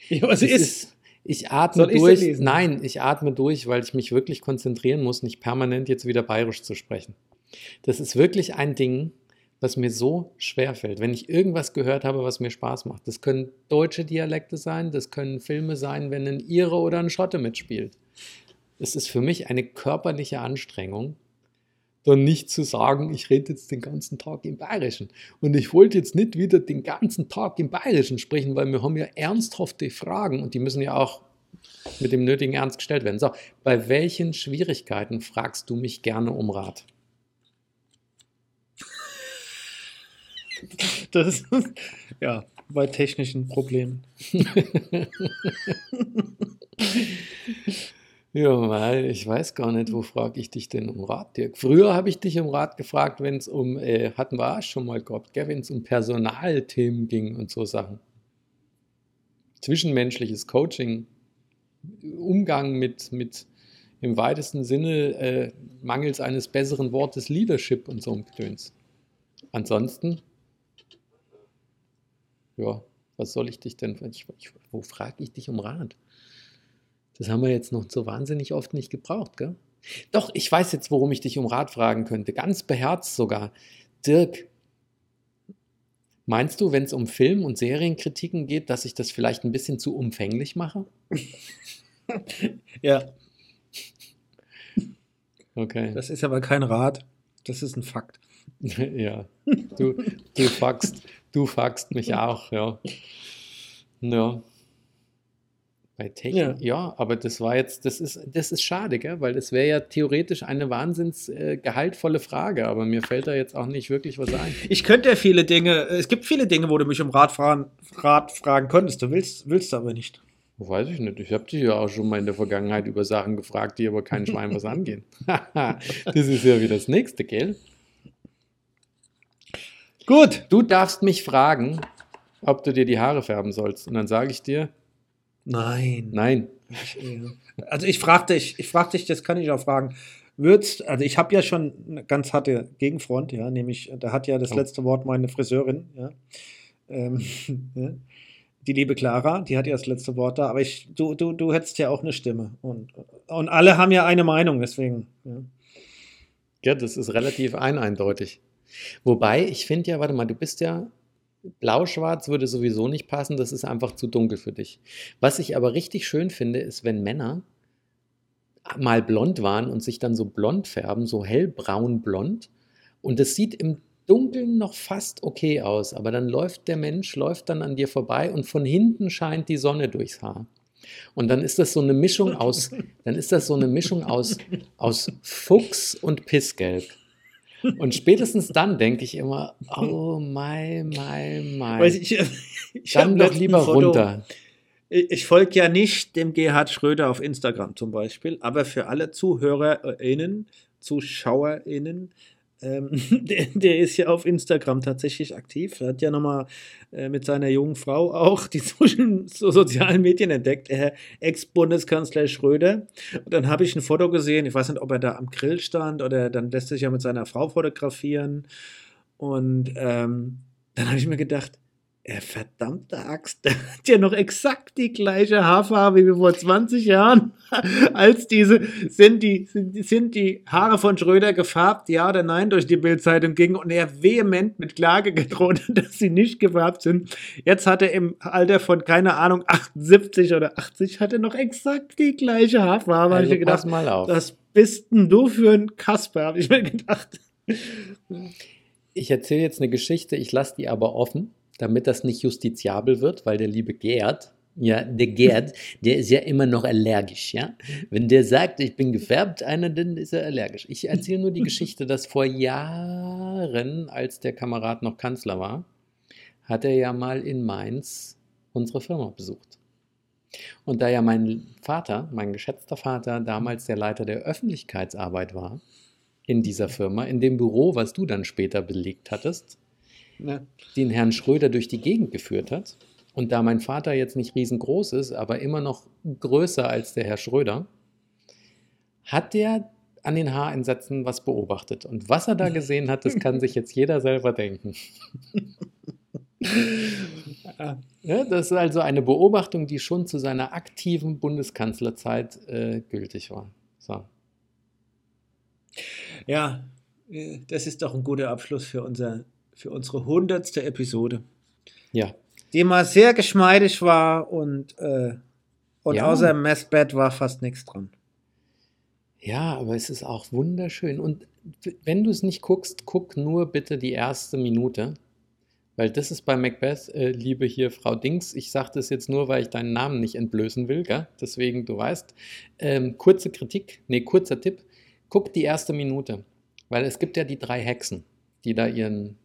Ja, was Es ist? ist, ich atme Soll durch. lesen? Nein, ich atme durch, weil ich mich wirklich konzentrieren muss, nicht permanent jetzt wieder bayerisch zu sprechen. Das ist wirklich ein Ding, was mir so schwer fällt. Wenn ich irgendwas gehört habe, was mir Spaß macht. Das können deutsche Dialekte sein, das können Filme sein, wenn ein Ire oder ein Schotte mitspielt. Es ist für mich eine körperliche Anstrengung, dann nicht zu sagen, ich rede jetzt den ganzen Tag im Bayerischen. Und ich wollte jetzt nicht wieder den ganzen Tag im Bayerischen sprechen, weil wir haben ja ernsthafte Fragen und die müssen ja auch mit dem nötigen Ernst gestellt werden. So, bei welchen Schwierigkeiten fragst du mich gerne um Rat? Das ist, ja, bei technischen Problemen. Ja, weil ich weiß gar nicht, wo frage ich dich denn um Rat, Dirk? Früher habe ich dich um Rat gefragt, wenn es um, äh, hatten wir auch schon mal gehabt, wenn es um Personalthemen ging und so Sachen. Zwischenmenschliches Coaching, Umgang mit, mit im weitesten Sinne äh, mangels eines besseren Wortes Leadership und so ein Gedöns. Ansonsten, ja, was soll ich dich denn, ich, wo frage ich dich um Rat? Das haben wir jetzt noch so wahnsinnig oft nicht gebraucht, gell? Doch, ich weiß jetzt, worum ich dich um Rat fragen könnte. Ganz beherzt sogar. Dirk, meinst du, wenn es um Film- und Serienkritiken geht, dass ich das vielleicht ein bisschen zu umfänglich mache? ja. Okay. Das ist aber kein Rat. Das ist ein Fakt. ja. Du, du fuckst, du fuckst mich auch, ja. Ja. Bei Technik, ja. ja. aber das war jetzt, das ist, das ist schade, gell? weil das wäre ja theoretisch eine wahnsinns äh, gehaltvolle Frage, aber mir fällt da jetzt auch nicht wirklich was ein. Ich könnte ja viele Dinge, es gibt viele Dinge, wo du mich um Rat fragen, Rat fragen könntest, du willst, willst aber nicht. Weiß ich nicht. Ich habe dich ja auch schon mal in der Vergangenheit über Sachen gefragt, die aber kein Schwein was angehen. das ist ja wie das nächste, gell? Gut. Du darfst mich fragen, ob du dir die Haare färben sollst. Und dann sage ich dir, Nein. Nein. Also ich frage dich, ich frage dich, das kann ich auch fragen. Würdest, also ich habe ja schon eine ganz harte Gegenfront, ja, nämlich, da hat ja das oh. letzte Wort meine Friseurin, ja. Ähm. Die liebe Clara, die hat ja das letzte Wort da, aber ich, du, du, du hättest ja auch eine Stimme. Und, und alle haben ja eine Meinung, deswegen. Ja, ja das ist relativ eindeutig. Wobei, ich finde ja, warte mal, du bist ja Blau-Schwarz würde sowieso nicht passen, das ist einfach zu dunkel für dich. Was ich aber richtig schön finde, ist, wenn Männer mal blond waren und sich dann so blond färben, so hellbraun-blond. Und das sieht im Dunkeln noch fast okay aus, aber dann läuft der Mensch, läuft dann an dir vorbei und von hinten scheint die Sonne durchs Haar. Und dann ist das so eine Mischung aus, dann ist das so eine Mischung aus, aus Fuchs und Pissgelb. Und spätestens dann denke ich immer, oh mein, mein, mein. Ich, ich dann doch lieber Foto, runter. Ich, ich folge ja nicht dem Gerhard Schröder auf Instagram zum Beispiel, aber für alle ZuhörerInnen, ZuschauerInnen, ähm, der, der, ist ja auf Instagram tatsächlich aktiv. Er hat ja nochmal äh, mit seiner jungen Frau auch die so, so sozialen Medien entdeckt, äh, Ex-Bundeskanzler Schröder. Und dann habe ich ein Foto gesehen, ich weiß nicht, ob er da am Grill stand oder dann lässt sich ja mit seiner Frau fotografieren. Und ähm, dann habe ich mir gedacht, er verdammte Axt, der hat ja noch exakt die gleiche Haarfarbe wie vor 20 Jahren. Als diese, sind die, sind, sind die Haare von Schröder gefärbt, ja oder nein, durch die Bildzeitung ging und er vehement mit Klage gedroht hat, dass sie nicht gefärbt sind. Jetzt hat er im Alter von, keine Ahnung, 78 oder 80, hat er noch exakt die gleiche Haarfarbe. Also, ich gedacht, pass mal auf. Was bist denn du für ein Kasper, habe ich mir gedacht. Ich erzähle jetzt eine Geschichte, ich lasse die aber offen damit das nicht justiziabel wird, weil der liebe Gerd, ja, der Gerd, der ist ja immer noch allergisch, ja. Wenn der sagt, ich bin gefärbt, einer, dann ist er allergisch. Ich erzähle nur die Geschichte, dass vor Jahren, als der Kamerad noch Kanzler war, hat er ja mal in Mainz unsere Firma besucht. Und da ja mein Vater, mein geschätzter Vater, damals der Leiter der Öffentlichkeitsarbeit war, in dieser Firma, in dem Büro, was du dann später belegt hattest, ja. den Herrn Schröder durch die Gegend geführt hat. Und da mein Vater jetzt nicht riesengroß ist, aber immer noch größer als der Herr Schröder, hat der an den Haareinsätzen was beobachtet. Und was er da gesehen hat, das kann sich jetzt jeder selber denken. ja, das ist also eine Beobachtung, die schon zu seiner aktiven Bundeskanzlerzeit äh, gültig war. So. Ja, äh, das ist doch ein guter Abschluss für unser für unsere hundertste Episode. Ja. Die mal sehr geschmeidig war und, äh, und ja. außer dem Messbett war fast nichts dran. Ja, aber es ist auch wunderschön. Und wenn du es nicht guckst, guck nur bitte die erste Minute. Weil das ist bei Macbeth, äh, liebe hier Frau Dings, ich sage das jetzt nur, weil ich deinen Namen nicht entblößen will, gell? deswegen, du weißt, ähm, kurze Kritik, nee, kurzer Tipp, guck die erste Minute, weil es gibt ja die drei Hexen, die da ihren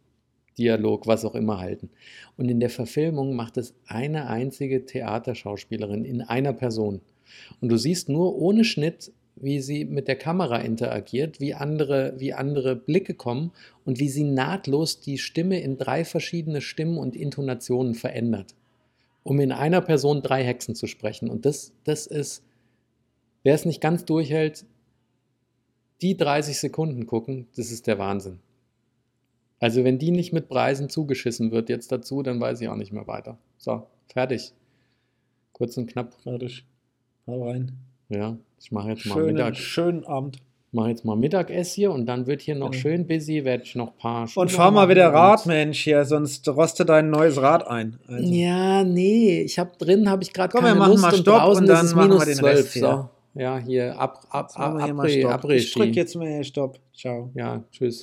Dialog, was auch immer halten. Und in der Verfilmung macht es eine einzige Theaterschauspielerin in einer Person. Und du siehst nur ohne Schnitt, wie sie mit der Kamera interagiert, wie andere, wie andere Blicke kommen und wie sie nahtlos die Stimme in drei verschiedene Stimmen und Intonationen verändert, um in einer Person drei Hexen zu sprechen. Und das, das ist, wer es nicht ganz durchhält, die 30 Sekunden gucken, das ist der Wahnsinn. Also wenn die nicht mit Preisen zugeschissen wird jetzt dazu, dann weiß ich auch nicht mehr weiter. So, fertig. Kurz und knapp. Fertig. Hau rein. Ja, ich mache jetzt mal Schönen, Mittag. schönen Abend. Mache jetzt mal Mittagess hier und dann wird hier noch Ja. schön busy, werde ich noch ein paar Und Schüler fahr mal wieder und- Rad, Mensch, hier, sonst rostet dein neues Rad ein. Also, Ja, nee, ich habe drin, habe ich gerade Komm, keine wir machen Lust mal und Stopp draußen und dann ist es machen wir den 12. Rest hier. So, ja, hier, ab, ab, jetzt machen ab, wir hier mal Après, Stopp. Après Ich drück Ski. jetzt mal hier Stopp. Ciao. Ja, tschüss.